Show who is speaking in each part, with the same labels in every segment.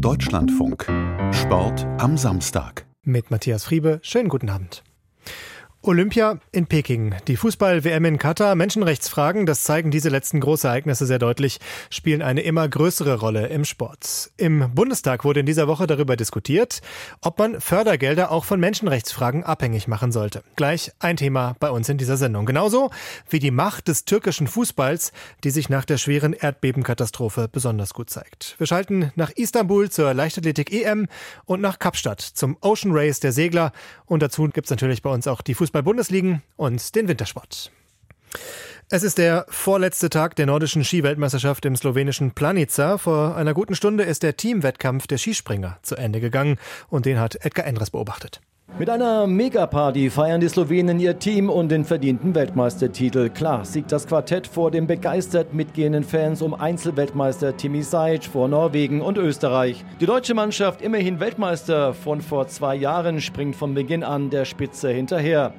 Speaker 1: Deutschlandfunk. Sport am Samstag.
Speaker 2: Mit Matthias Friebe. Schönen guten Abend. Olympia in Peking, die Fußball-WM in Katar, Menschenrechtsfragen, das zeigen diese letzten Großereignisse sehr deutlich, spielen eine immer größere Rolle im Sport. Im Bundestag wurde in dieser Woche darüber diskutiert, ob man Fördergelder auch von Menschenrechtsfragen abhängig machen sollte. Gleich ein Thema bei uns in dieser Sendung. Genauso wie die Macht des türkischen Fußballs, die sich nach der schweren Erdbebenkatastrophe besonders gut zeigt. Wir schalten nach Istanbul zur Leichtathletik EM und nach Kapstadt zum Ocean Race der Segler. Und dazu gibt es natürlich bei uns auch die Fußball Fußball-Bundesligen und den Wintersport. Es ist der vorletzte Tag der nordischen Skiweltmeisterschaft im slowenischen Planica. Vor einer guten Stunde ist der Teamwettkampf der Skispringer zu Ende gegangen und den hat Edgar Endres beobachtet.
Speaker 3: Mit einer Megaparty feiern die Slowenen ihr Team und den verdienten Weltmeistertitel. Klar siegt das Quartett vor den begeistert mitgehenden Fans um Einzelweltmeister Timi Sajic vor Norwegen und Österreich. Die deutsche Mannschaft, immerhin Weltmeister von vor zwei Jahren, springt von Beginn an der Spitze hinterher.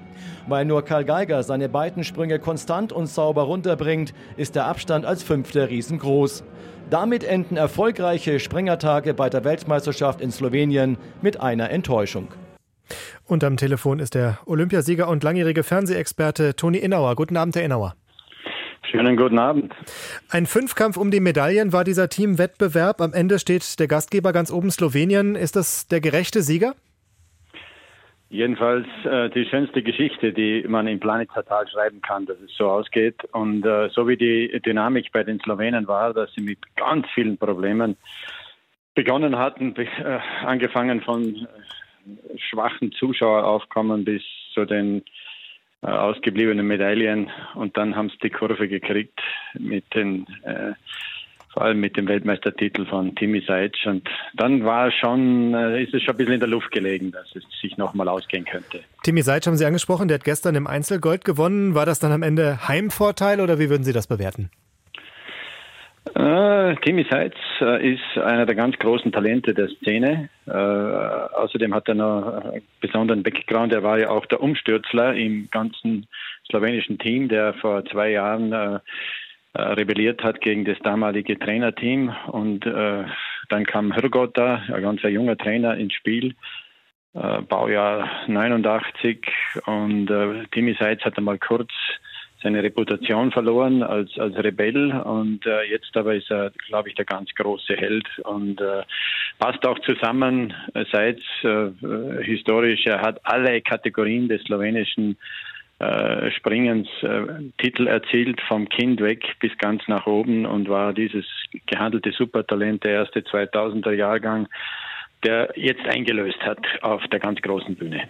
Speaker 3: Weil nur Karl Geiger seine beiden Sprünge konstant und sauber runterbringt, ist der Abstand als Fünfter riesengroß. Damit enden erfolgreiche Springertage bei der Weltmeisterschaft in Slowenien mit einer Enttäuschung.
Speaker 2: Und am Telefon ist der Olympiasieger und langjährige Fernsehexperte Toni Innauer. Guten Abend, Herr Innauer.
Speaker 4: Schönen guten Abend.
Speaker 2: Ein Fünfkampf um die Medaillen war dieser Teamwettbewerb. Am Ende steht der Gastgeber ganz oben Slowenien. Ist das der gerechte Sieger?
Speaker 4: Jedenfalls äh, die schönste Geschichte, die man im Planetatal schreiben kann, dass es so ausgeht. Und äh, so wie die Dynamik bei den Slowenen war, dass sie mit ganz vielen Problemen begonnen hatten, äh, angefangen von schwachen Zuschaueraufkommen bis zu den äh, ausgebliebenen Medaillen. Und dann haben sie die Kurve gekriegt mit den äh, vor allem mit dem Weltmeistertitel von Timi Seitz. Und dann war schon, äh, ist es schon ein bisschen in der Luft gelegen, dass es sich nochmal ausgehen könnte.
Speaker 2: Timi Seitz haben Sie angesprochen, der hat gestern im Einzelgold gewonnen. War das dann am Ende Heimvorteil oder wie würden Sie das bewerten?
Speaker 4: Äh, Timmy Seitz äh, ist einer der ganz großen Talente der Szene. Äh, außerdem hat er noch einen besonderen Background. Er war ja auch der Umstürzler im ganzen slowenischen Team, der vor zwei Jahren rebelliert hat gegen das damalige Trainerteam. Und dann kam Hrgota, ein ganz junger Trainer, ins Spiel. Baujahr 89 und Timmy Seitz hat einmal kurz seine Reputation verloren als, als Rebell und äh, jetzt aber ist er, glaube ich, der ganz große Held und äh, passt auch zusammen, seit äh, historisch, er hat alle Kategorien des slowenischen äh, Springens äh, Titel erzielt, vom Kind weg bis ganz nach oben und war dieses gehandelte Supertalent der erste 2000er Jahrgang der jetzt eingelöst hat auf der ganz großen Bühne.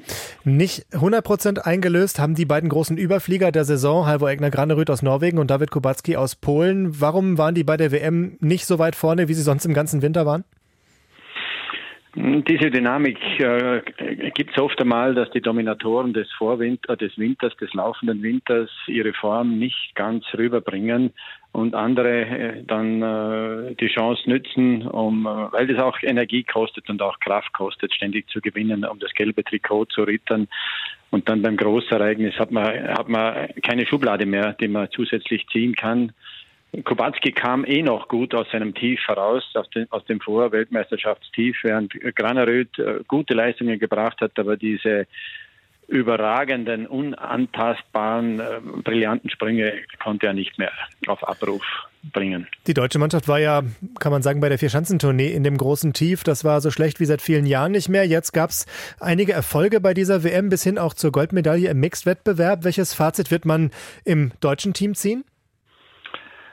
Speaker 2: Nicht 100% eingelöst haben die beiden großen Überflieger der Saison, Halvor Egner Granerüth aus Norwegen und David Kubacki aus Polen. Warum waren die bei der WM nicht so weit vorne, wie sie sonst im ganzen Winter waren?
Speaker 4: Diese Dynamik äh, gibt es oft einmal, dass die Dominatoren des Vorwinter, des Winters, des laufenden Winters ihre Form nicht ganz rüberbringen und andere äh, dann äh, die Chance nützen, um, äh, weil das auch Energie kostet und auch Kraft kostet, ständig zu gewinnen, um das gelbe Trikot zu rittern. Und dann beim Großereignis hat man, hat man keine Schublade mehr, die man zusätzlich ziehen kann. Kubacki kam eh noch gut aus seinem Tief heraus, aus, den, aus dem Vorweltmeisterschaftstief, während Graneröd äh, gute Leistungen gebracht hat, aber diese überragenden, unantastbaren, äh, brillanten Sprünge konnte er nicht mehr auf Abruf bringen.
Speaker 2: Die deutsche Mannschaft war ja, kann man sagen, bei der Vierschanzentournee in dem großen Tief. Das war so schlecht wie seit vielen Jahren nicht mehr. Jetzt gab es einige Erfolge bei dieser WM bis hin auch zur Goldmedaille im Mixed-Wettbewerb. Welches Fazit wird man im deutschen Team ziehen?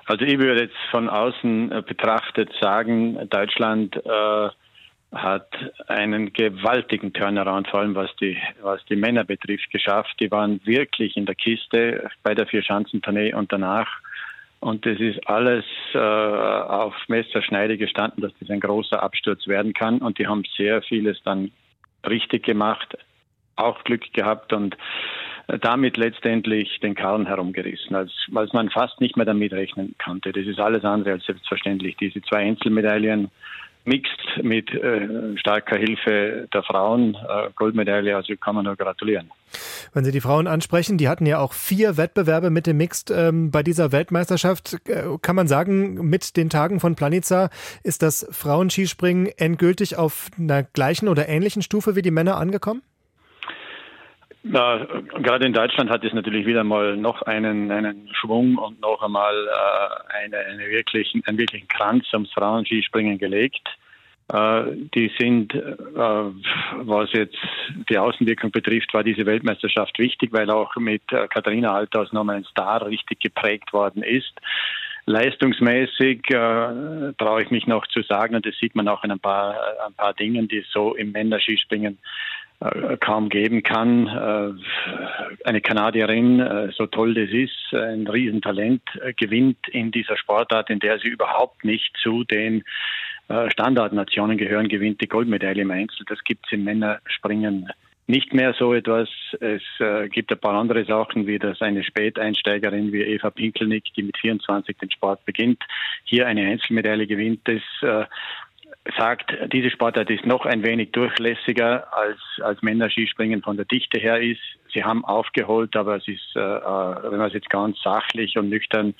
Speaker 4: Also ich würde jetzt von außen äh, betrachtet sagen, Deutschland äh, hat einen gewaltigen Turnaround, vor allem was die, was die Männer betrifft, geschafft. Die waren wirklich in der Kiste bei der Vierschanzentournee und danach. Und das ist alles äh, auf Messerschneide gestanden, dass das ein großer Absturz werden kann. Und die haben sehr vieles dann richtig gemacht, auch Glück gehabt und damit letztendlich den Karren herumgerissen, als, als man fast nicht mehr damit rechnen konnte. Das ist alles andere als selbstverständlich. Diese zwei Einzelmedaillen Mixed mit äh, starker Hilfe der Frauen äh, Goldmedaille, also kann man nur gratulieren.
Speaker 2: Wenn Sie die Frauen ansprechen, die hatten ja auch vier Wettbewerbe mit dem Mixed ähm, bei dieser Weltmeisterschaft. Äh, kann man sagen, mit den Tagen von Planica ist das Frauenskispringen endgültig auf einer gleichen oder ähnlichen Stufe wie die Männer angekommen?
Speaker 4: Na, gerade in Deutschland hat es natürlich wieder mal noch einen, einen Schwung und noch einmal äh, eine, eine wirklichen, einen wirklichen Kranz ums Frauenskispringen gelegt. Äh, die sind, äh, was jetzt die Außenwirkung betrifft, war diese Weltmeisterschaft wichtig, weil auch mit äh, Katharina Althaus nochmal ein Star richtig geprägt worden ist. Leistungsmäßig äh, brauche ich mich noch zu sagen, und das sieht man auch in ein paar, ein paar Dingen, die so im Männerskispringen äh, kaum geben kann. Äh, eine Kanadierin, äh, so toll das ist, ein Riesentalent, gewinnt in dieser Sportart, in der sie überhaupt nicht zu den Standardnationen gehören, gewinnt die Goldmedaille im Einzel. Das gibt es im Männerspringen nicht mehr so etwas. Es äh, gibt ein paar andere Sachen, wie dass eine Späteinsteigerin wie Eva Pinkelnick, die mit 24 den Sport beginnt, hier eine Einzelmedaille gewinnt. Das äh, sagt, diese Sportart ist noch ein wenig durchlässiger als, als Männer-Skispringen von der Dichte her ist. Sie haben aufgeholt, aber es ist, äh, äh, wenn man es jetzt ganz sachlich und nüchtern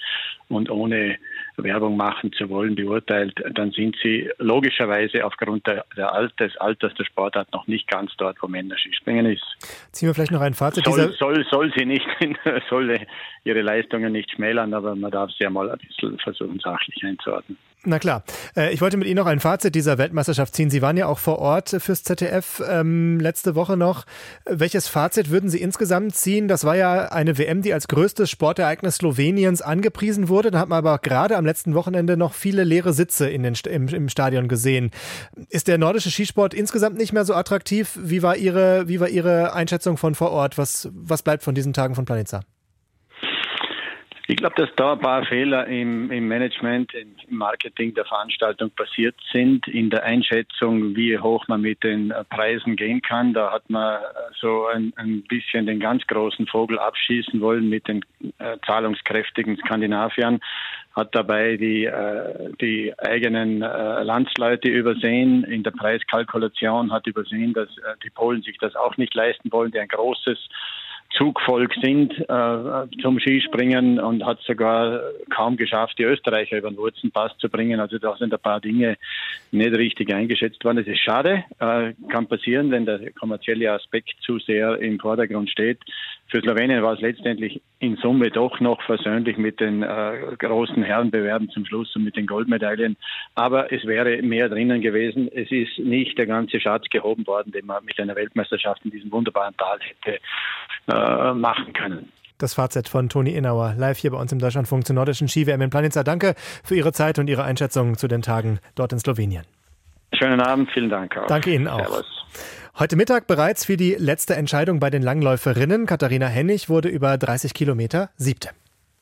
Speaker 4: und ohne Werbung machen zu wollen beurteilt, dann sind sie logischerweise aufgrund der, der Alt, des Alters der Sportart noch nicht ganz dort, wo Männer Skispringen ist.
Speaker 2: Ziehen wir vielleicht noch ein Fazit.
Speaker 4: Soll, soll, soll sie nicht, soll ihre Leistungen nicht schmälern, aber man darf sie ja mal ein bisschen versuchen, sachlich einzuordnen.
Speaker 2: Na klar. Äh, ich wollte mit Ihnen noch ein Fazit dieser Weltmeisterschaft ziehen. Sie waren ja auch vor Ort fürs ZDF ähm, letzte Woche noch. Welches Fazit würden Sie insgesamt ziehen? Das war ja eine WM, die als größtes Sportereignis Sloweniens angepriesen wurde. Da hat man aber gerade am letzten Wochenende noch viele leere Sitze in den, im, im Stadion gesehen. Ist der nordische Skisport insgesamt nicht mehr so attraktiv? Wie war Ihre, wie war Ihre Einschätzung von vor Ort? Was, was bleibt von diesen Tagen von Planitza?
Speaker 4: Ich glaube, dass da ein paar Fehler im, im Management, im Marketing der Veranstaltung passiert sind, in der Einschätzung, wie hoch man mit den Preisen gehen kann. Da hat man so ein, ein bisschen den ganz großen Vogel abschießen wollen mit den äh, zahlungskräftigen Skandinaviern, hat dabei die, äh, die eigenen äh, Landsleute übersehen. In der Preiskalkulation hat übersehen, dass äh, die Polen sich das auch nicht leisten wollen, die ein großes Zugvolk sind äh, zum Skispringen und hat sogar kaum geschafft, die Österreicher über den Wurzenpass zu bringen. Also da sind ein paar Dinge nicht richtig eingeschätzt worden. Das ist schade, äh, kann passieren, wenn der kommerzielle Aspekt zu sehr im Vordergrund steht. Für Slowenien war es letztendlich in Summe doch noch versöhnlich mit den äh, großen Herrenbewerben zum Schluss und mit den Goldmedaillen. Aber es wäre mehr drinnen gewesen. Es ist nicht der ganze Schatz gehoben worden, den man mit einer Weltmeisterschaft in diesem wunderbaren Tal hätte äh, machen können.
Speaker 2: Das Fazit von Toni Innauer, live hier bei uns im Deutschlandfunk zur nordischen Ski-WM in Planica. Danke für Ihre Zeit und Ihre Einschätzung zu den Tagen dort in Slowenien.
Speaker 4: Schönen Abend, vielen Dank.
Speaker 2: Auch. Danke Ihnen auch. Servus. Heute Mittag bereits für die letzte Entscheidung bei den Langläuferinnen. Katharina Hennig wurde über 30 Kilometer siebte.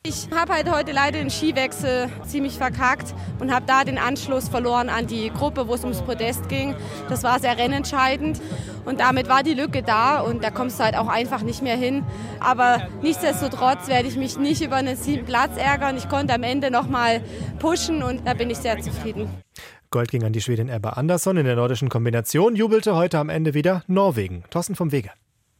Speaker 5: Ich habe halt heute leider den Skiwechsel ziemlich verkackt und habe da den Anschluss verloren an die Gruppe, wo es ums Podest ging. Das war sehr rennentscheidend und damit war die Lücke da und da kommst du halt auch einfach nicht mehr hin. Aber nichtsdestotrotz werde ich mich nicht über einen siebten Platz ärgern. Ich konnte am Ende noch mal pushen und da bin ich sehr zufrieden.
Speaker 2: Gold ging an die Schwedin Ebba Andersson in der nordischen Kombination, jubelte heute am Ende wieder Norwegen. Thorsten vom Wege.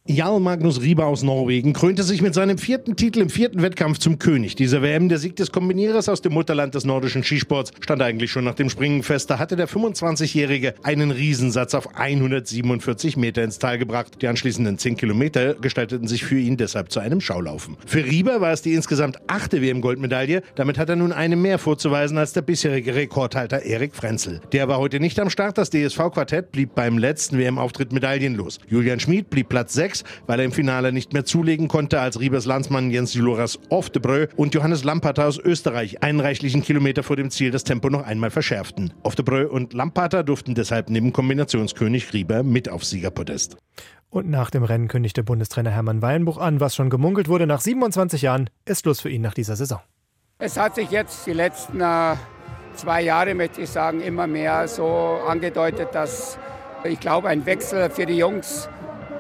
Speaker 6: Jarl Magnus Rieber aus Norwegen krönte sich mit seinem vierten Titel im vierten Wettkampf zum König dieser WM. Der Sieg des Kombinierers aus dem Mutterland des nordischen Skisports stand eigentlich schon nach dem Springen fest. Da hatte der 25-Jährige einen Riesensatz auf 147 Meter ins Tal gebracht. Die anschließenden 10 Kilometer gestalteten sich für ihn deshalb zu einem Schaulaufen. Für Rieber war es die insgesamt achte WM-Goldmedaille. Damit hat er nun eine mehr vorzuweisen als der bisherige Rekordhalter Erik Frenzel. Der war heute nicht am Start. Das DSV-Quartett blieb beim letzten WM-Auftritt medaillenlos. Julian Schmid blieb Platz 6 6, weil er im Finale nicht mehr zulegen konnte, als Riebers Landsmann Jens Juloras Oftebrö und Johannes Lampater aus Österreich einen reichlichen Kilometer vor dem Ziel das Tempo noch einmal verschärften. Oftebrö und Lampater durften deshalb neben Kombinationskönig Rieber mit auf Siegerpodest.
Speaker 2: Und nach dem Rennen kündigte Bundestrainer Hermann Weilenbuch an, was schon gemunkelt wurde, nach 27 Jahren ist Schluss für ihn nach dieser Saison.
Speaker 7: Es hat sich jetzt die letzten äh, zwei Jahre, möchte ich sagen, immer mehr so angedeutet, dass ich glaube, ein Wechsel für die Jungs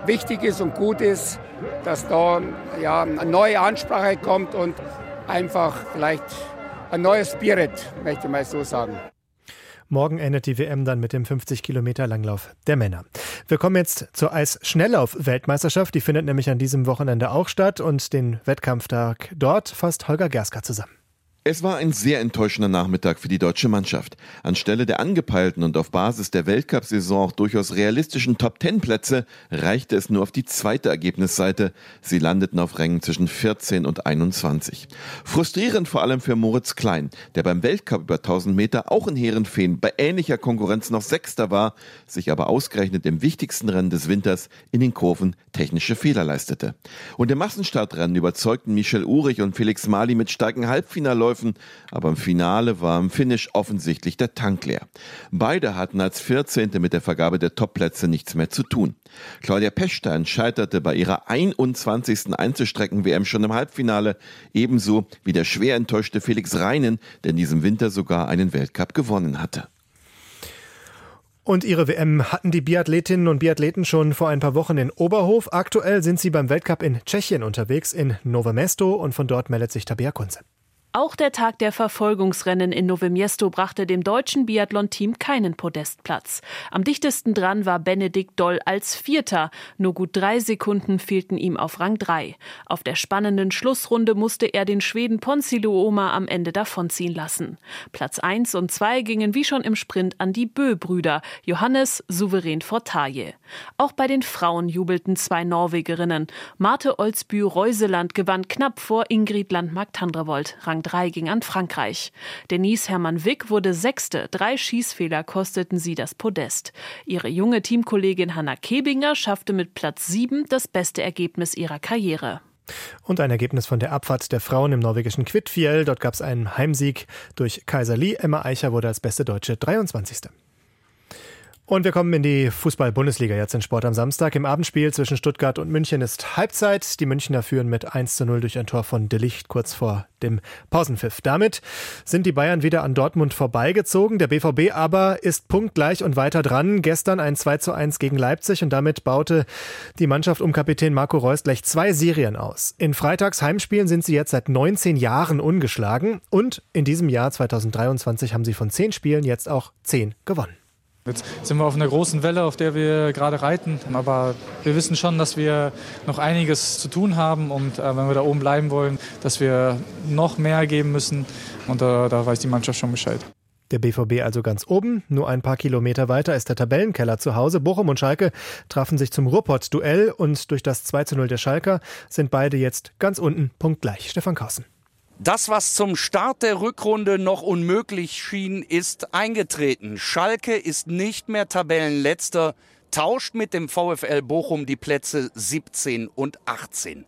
Speaker 7: wichtig ist und gut ist, dass da ja, eine neue Ansprache kommt und einfach vielleicht ein neues Spirit, möchte ich mal so sagen.
Speaker 2: Morgen endet die WM dann mit dem 50 Kilometer Langlauf der Männer. Wir kommen jetzt zur Eisschnelllauf-Weltmeisterschaft. Die findet nämlich an diesem Wochenende auch statt und den Wettkampftag dort fasst Holger Gerska zusammen.
Speaker 8: Es war ein sehr enttäuschender Nachmittag für die deutsche Mannschaft. Anstelle der angepeilten und auf Basis der Weltcup-Saison auch durchaus realistischen Top-10-Plätze reichte es nur auf die zweite Ergebnisseite. Sie landeten auf Rängen zwischen 14 und 21. Frustrierend vor allem für Moritz Klein, der beim Weltcup über 1000 Meter auch in Heerenfeen bei ähnlicher Konkurrenz noch Sechster war, sich aber ausgerechnet im wichtigsten Rennen des Winters in den Kurven technische Fehler leistete. Und im Massenstartrennen überzeugten Michel Urich und Felix Mali mit starken Halbfinalläufen Läufen, aber im Finale war im Finish offensichtlich der Tank leer. Beide hatten als 14. mit der Vergabe der Topplätze nichts mehr zu tun. Claudia Pechstein scheiterte bei ihrer 21. Einzelstrecken-WM schon im Halbfinale, ebenso wie der schwer enttäuschte Felix Reinen, der in diesem Winter sogar einen Weltcup gewonnen hatte.
Speaker 2: Und ihre WM hatten die Biathletinnen und Biathleten schon vor ein paar Wochen in Oberhof. Aktuell sind sie beim Weltcup in Tschechien unterwegs, in Novo Mesto, und von dort meldet sich Tabea Kunze.
Speaker 9: Auch der Tag der Verfolgungsrennen in Nove Miesto brachte dem deutschen Biathlon-Team keinen Podestplatz. Am dichtesten dran war Benedikt Doll als Vierter. Nur gut drei Sekunden fehlten ihm auf Rang drei. Auf der spannenden Schlussrunde musste er den Schweden Ponsi Luoma am Ende davonziehen lassen. Platz eins und zwei gingen wie schon im Sprint an die Bö-Brüder, Johannes souverän vor Taje. Auch bei den Frauen jubelten zwei Norwegerinnen. Marte Olsby-Reuseland gewann knapp vor Ingrid Landmark-Tandrevold, Rang 3 ging an Frankreich. Denise Hermann Wick wurde Sechste. Drei Schießfehler kosteten sie das Podest. Ihre junge Teamkollegin Hanna Kebinger schaffte mit Platz 7 das beste Ergebnis ihrer Karriere.
Speaker 2: Und ein Ergebnis von der Abfahrt der Frauen im norwegischen Kvitfjell. Dort gab es einen Heimsieg durch Kaiser Lee. Emma Eicher wurde als beste Deutsche 23. Und wir kommen in die Fußball-Bundesliga jetzt in Sport am Samstag. Im Abendspiel zwischen Stuttgart und München ist Halbzeit. Die Münchner führen mit 1 zu 0 durch ein Tor von Delicht kurz vor dem Pausenpfiff. Damit sind die Bayern wieder an Dortmund vorbeigezogen. Der BVB aber ist punktgleich und weiter dran. Gestern ein 2 zu 1 gegen Leipzig und damit baute die Mannschaft um Kapitän Marco Reus gleich zwei Serien aus. In Freitags Heimspielen sind sie jetzt seit 19 Jahren ungeschlagen und in diesem Jahr 2023 haben sie von 10 Spielen jetzt auch 10 gewonnen.
Speaker 10: Jetzt sind wir auf einer großen Welle, auf der wir gerade reiten. Aber wir wissen schon, dass wir noch einiges zu tun haben. Und äh, wenn wir da oben bleiben wollen, dass wir noch mehr geben müssen. Und äh, da weiß die Mannschaft schon Bescheid.
Speaker 2: Der BVB also ganz oben. Nur ein paar Kilometer weiter ist der Tabellenkeller zu Hause. Bochum und Schalke trafen sich zum Ruhrpott-Duell und durch das 2 zu 0 der Schalker sind beide jetzt ganz unten punktgleich. Stefan Kausen.
Speaker 11: Das, was zum Start der Rückrunde noch unmöglich schien, ist eingetreten. Schalke ist nicht mehr Tabellenletzter, tauscht mit dem VfL Bochum die Plätze 17 und 18.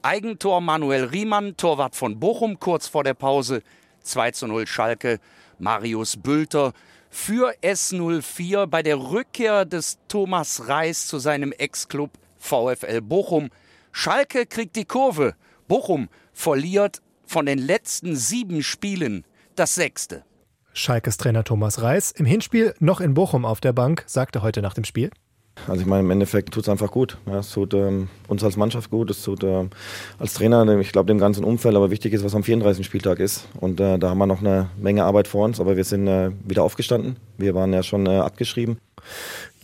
Speaker 11: Eigentor Manuel Riemann, Torwart von Bochum, kurz vor der Pause. 2 zu 0 Schalke, Marius Bülter. Für S04 bei der Rückkehr des Thomas Reis zu seinem Ex-Club VfL Bochum. Schalke kriegt die Kurve. Bochum verliert von den letzten sieben Spielen das sechste.
Speaker 2: Schalkes Trainer Thomas Reis im Hinspiel noch in Bochum auf der Bank sagte heute nach dem Spiel.
Speaker 12: Also ich meine, im Endeffekt tut es einfach gut. Ja, es tut ähm, uns als Mannschaft gut, es tut äh, als Trainer, ich glaube dem ganzen Umfeld, aber wichtig ist, was am 34. Spieltag ist. Und äh, da haben wir noch eine Menge Arbeit vor uns, aber wir sind äh, wieder aufgestanden. Wir waren ja schon äh, abgeschrieben.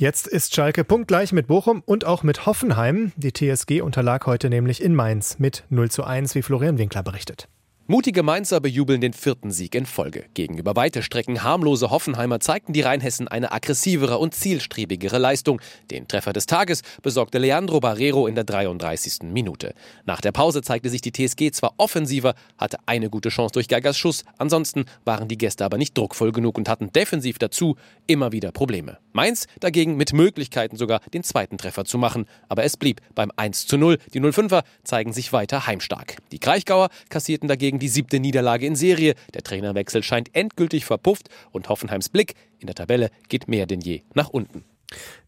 Speaker 2: Jetzt ist Schalke punktgleich mit Bochum und auch mit Hoffenheim. Die TSG unterlag heute nämlich in Mainz mit 0 zu 1, wie Florian Winkler berichtet.
Speaker 13: Mutige Mainzer bejubeln den vierten Sieg in Folge. Gegenüber weite Strecken harmlose Hoffenheimer zeigten die Rheinhessen eine aggressivere und zielstrebigere Leistung. Den Treffer des Tages besorgte Leandro Barrero in der 33. Minute. Nach der Pause zeigte sich die TSG zwar offensiver, hatte eine gute Chance durch Geigers Schuss, ansonsten waren die Gäste aber nicht druckvoll genug und hatten defensiv dazu immer wieder Probleme. Mainz dagegen mit Möglichkeiten sogar den zweiten Treffer zu machen, aber es blieb beim 1 zu 0. Die 05er zeigen sich weiter heimstark. Die Kraichgauer kassierten dagegen gegen die siebte Niederlage in Serie. Der Trainerwechsel scheint endgültig verpufft und Hoffenheims Blick in der Tabelle geht mehr denn je nach unten.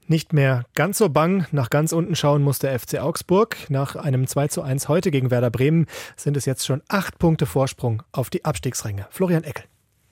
Speaker 2: Nicht mehr ganz so bang. Nach ganz unten schauen muss der FC Augsburg. Nach einem 2 zu 1 heute gegen Werder Bremen sind es jetzt schon acht Punkte Vorsprung auf die Abstiegsränge. Florian Eckel.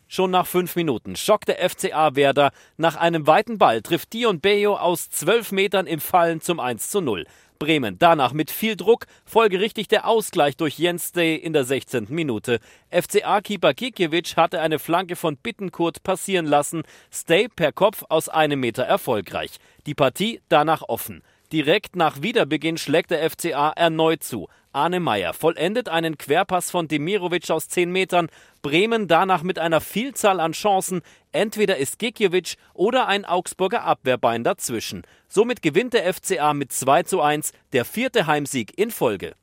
Speaker 14: Schon nach fünf Minuten schockt der FCA Werder. Nach einem weiten Ball trifft Dion Bejo aus zwölf Metern im Fallen zum 1 zu 0. Bremen danach mit viel Druck, folgerichtig der Ausgleich durch Jens Day in der 16. Minute. FCA-Keeper Kikiewicz hatte eine Flanke von Bittenkurt passieren lassen, Stay per Kopf aus einem Meter erfolgreich. Die Partie danach offen. Direkt nach Wiederbeginn schlägt der FCA erneut zu. Arne Meyer vollendet einen Querpass von Demirovic aus 10 Metern. Bremen danach mit einer Vielzahl an Chancen. Entweder ist Gikiewicz oder ein Augsburger Abwehrbein dazwischen. Somit gewinnt der FCA mit 2 zu 1, der vierte Heimsieg in Folge.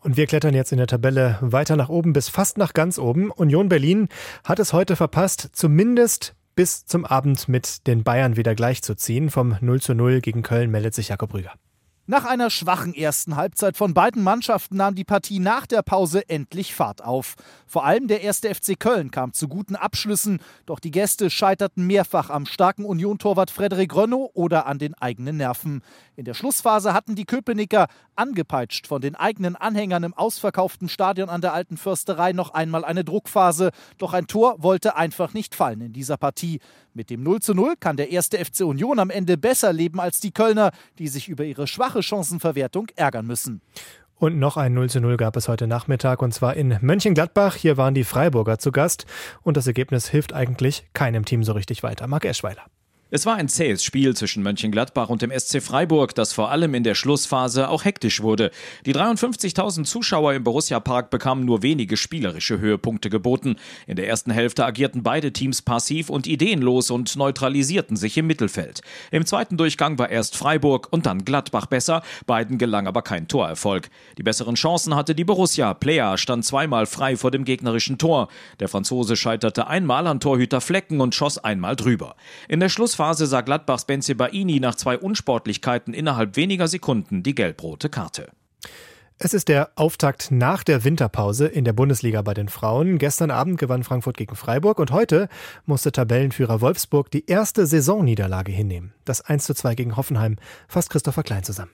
Speaker 2: Und wir klettern jetzt in der Tabelle weiter nach oben bis fast nach ganz oben. Union Berlin hat es heute verpasst, zumindest bis zum Abend mit den Bayern wieder gleichzuziehen. Vom 0 zu 0 gegen Köln meldet sich Jakob Rüger.
Speaker 15: Nach einer schwachen ersten Halbzeit von beiden Mannschaften nahm die Partie nach der Pause endlich Fahrt auf. Vor allem der erste FC Köln kam zu guten Abschlüssen, doch die Gäste scheiterten mehrfach am starken Union-Torwart Frederik Rönno oder an den eigenen Nerven. In der Schlussphase hatten die Köpenicker, angepeitscht von den eigenen Anhängern im ausverkauften Stadion an der Alten Försterei, noch einmal eine Druckphase. Doch ein Tor wollte einfach nicht fallen in dieser Partie. Mit dem 0 zu 0 kann der erste FC Union am Ende besser leben als die Kölner, die sich über ihre schwache Chancenverwertung ärgern müssen.
Speaker 2: Und noch ein 0 zu 0 gab es heute Nachmittag und zwar in Mönchengladbach. Hier waren die Freiburger zu Gast und das Ergebnis hilft eigentlich keinem Team so richtig weiter. Marc Eschweiler.
Speaker 16: Es war ein zähes Spiel zwischen Mönchengladbach und dem SC Freiburg, das vor allem in der Schlussphase auch hektisch wurde. Die 53.000 Zuschauer im Borussia Park bekamen nur wenige spielerische Höhepunkte geboten. In der ersten Hälfte agierten beide Teams passiv und ideenlos und neutralisierten sich im Mittelfeld. Im zweiten Durchgang war erst Freiburg und dann Gladbach besser, beiden gelang aber kein Torerfolg. Die besseren Chancen hatte die Borussia. Plea stand zweimal frei vor dem gegnerischen Tor. Der Franzose scheiterte einmal an Torhüter Flecken und schoss einmal drüber. In der Schlussphase Schlussphase sah Gladbachs Benzebaini nach zwei Unsportlichkeiten innerhalb weniger Sekunden die gelb-rote Karte.
Speaker 2: Es ist der Auftakt nach der Winterpause in der Bundesliga bei den Frauen. Gestern Abend gewann Frankfurt gegen Freiburg und heute musste Tabellenführer Wolfsburg die erste Saisonniederlage hinnehmen. Das 1 zu 2 gegen Hoffenheim fasst Christopher Klein zusammen.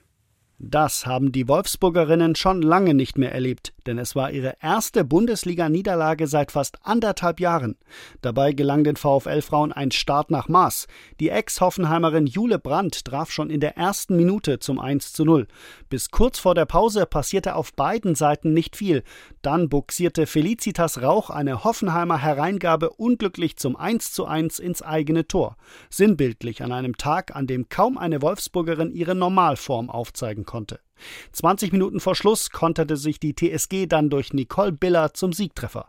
Speaker 17: Das haben die Wolfsburgerinnen schon lange nicht mehr erlebt, denn es war ihre erste Bundesliga-Niederlage seit fast anderthalb Jahren. Dabei gelang den VfL-Frauen ein Start nach Maß. Die Ex-Hoffenheimerin Jule Brandt traf schon in der ersten Minute zum 1 zu 0. Bis kurz vor der Pause passierte auf beiden Seiten nicht viel. Dann buxierte Felicitas Rauch eine Hoffenheimer Hereingabe unglücklich zum 1 zu 1 ins eigene Tor. Sinnbildlich an einem Tag, an dem kaum eine Wolfsburgerin ihre Normalform aufzeigen konnte. 20 Minuten vor Schluss konterte sich die TSG dann durch Nicole Biller zum Siegtreffer.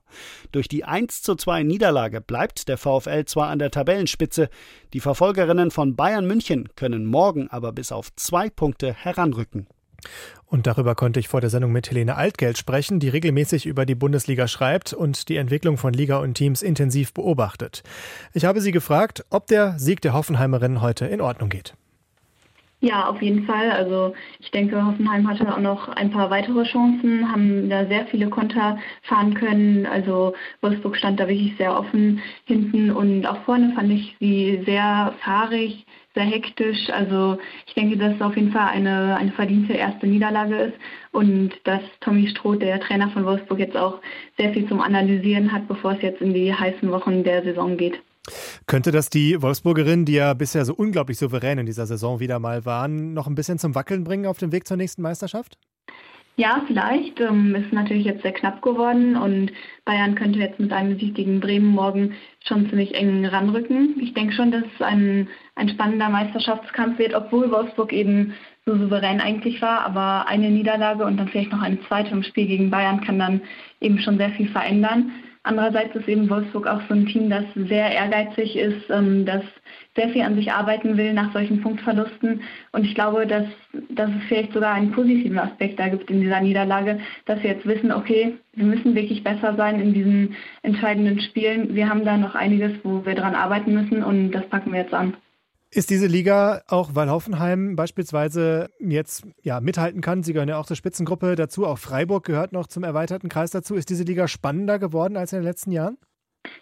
Speaker 17: Durch die 1 zu 2 Niederlage bleibt der VfL zwar an der Tabellenspitze, die Verfolgerinnen von Bayern München können morgen aber bis auf zwei Punkte heranrücken.
Speaker 2: Und darüber konnte ich vor der Sendung mit Helene Altgeld sprechen, die regelmäßig über die Bundesliga schreibt und die Entwicklung von Liga und Teams intensiv beobachtet. Ich habe sie gefragt, ob der Sieg der Hoffenheimerinnen heute in Ordnung geht.
Speaker 18: Ja, auf jeden Fall. Also ich denke, Hoffenheim hatte auch noch ein paar weitere Chancen, haben da sehr viele Konter fahren können. Also Wolfsburg stand da wirklich sehr offen hinten und auch vorne fand ich sie sehr fahrig, sehr hektisch. Also ich denke, dass es auf jeden Fall eine, eine verdiente erste Niederlage ist und dass Tommy Stroh, der Trainer von Wolfsburg, jetzt auch sehr viel zum Analysieren hat, bevor es jetzt in die heißen Wochen der Saison geht.
Speaker 2: Könnte das die Wolfsburgerin, die ja bisher so unglaublich souverän in dieser Saison wieder mal waren, noch ein bisschen zum Wackeln bringen auf dem Weg zur nächsten Meisterschaft?
Speaker 18: Ja, vielleicht. Ähm, ist natürlich jetzt sehr knapp geworden und Bayern könnte jetzt mit einem Sieg gegen Bremen morgen schon ziemlich eng ranrücken. Ich denke schon, dass es ein, ein spannender Meisterschaftskampf wird, obwohl Wolfsburg eben so souverän eigentlich war. Aber eine Niederlage und dann vielleicht noch eine zweite im Spiel gegen Bayern kann dann eben schon sehr viel verändern. Andererseits ist eben Wolfsburg auch so ein Team, das sehr ehrgeizig ist, ähm, das sehr viel an sich arbeiten will nach solchen Punktverlusten. Und ich glaube, dass, dass es vielleicht sogar einen positiven Aspekt da gibt in dieser Niederlage, dass wir jetzt wissen, okay, wir müssen wirklich besser sein in diesen entscheidenden Spielen. Wir haben da noch einiges, wo wir dran arbeiten müssen und das packen wir jetzt an.
Speaker 2: Ist diese Liga auch, weil Hoffenheim beispielsweise jetzt ja, mithalten kann, sie gehören ja auch zur Spitzengruppe dazu, auch Freiburg gehört noch zum erweiterten Kreis dazu, ist diese Liga spannender geworden als in den letzten Jahren?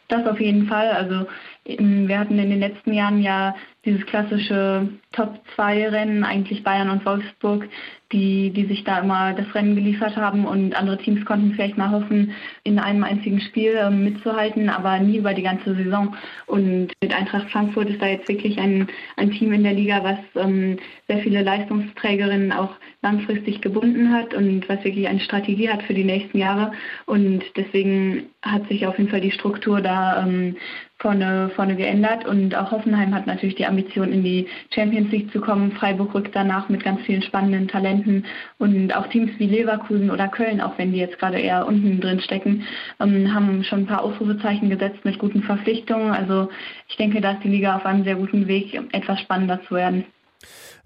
Speaker 18: Das auf jeden Fall. Also wir hatten in den letzten Jahren ja dieses klassische Top-2-Rennen, eigentlich Bayern und Wolfsburg, die, die sich da immer das Rennen geliefert haben und andere Teams konnten vielleicht mal hoffen, in einem einzigen Spiel ähm, mitzuhalten, aber nie über die ganze Saison. Und mit Eintracht Frankfurt ist da jetzt wirklich ein, ein Team in der Liga, was ähm, sehr viele Leistungsträgerinnen auch langfristig gebunden hat und was wirklich eine Strategie hat für die nächsten Jahre. Und deswegen hat sich auf jeden Fall die Struktur da ähm, vorne, vorne geändert und auch Hoffenheim hat natürlich die Ambition, in die Champions League zu kommen. Freiburg rückt danach mit ganz vielen spannenden Talenten und auch Teams wie Leverkusen oder Köln, auch wenn die jetzt gerade eher unten drin stecken, ähm, haben schon ein paar Ausrufezeichen gesetzt mit guten Verpflichtungen. Also ich denke, da ist die Liga auf einem sehr guten Weg, etwas spannender zu werden.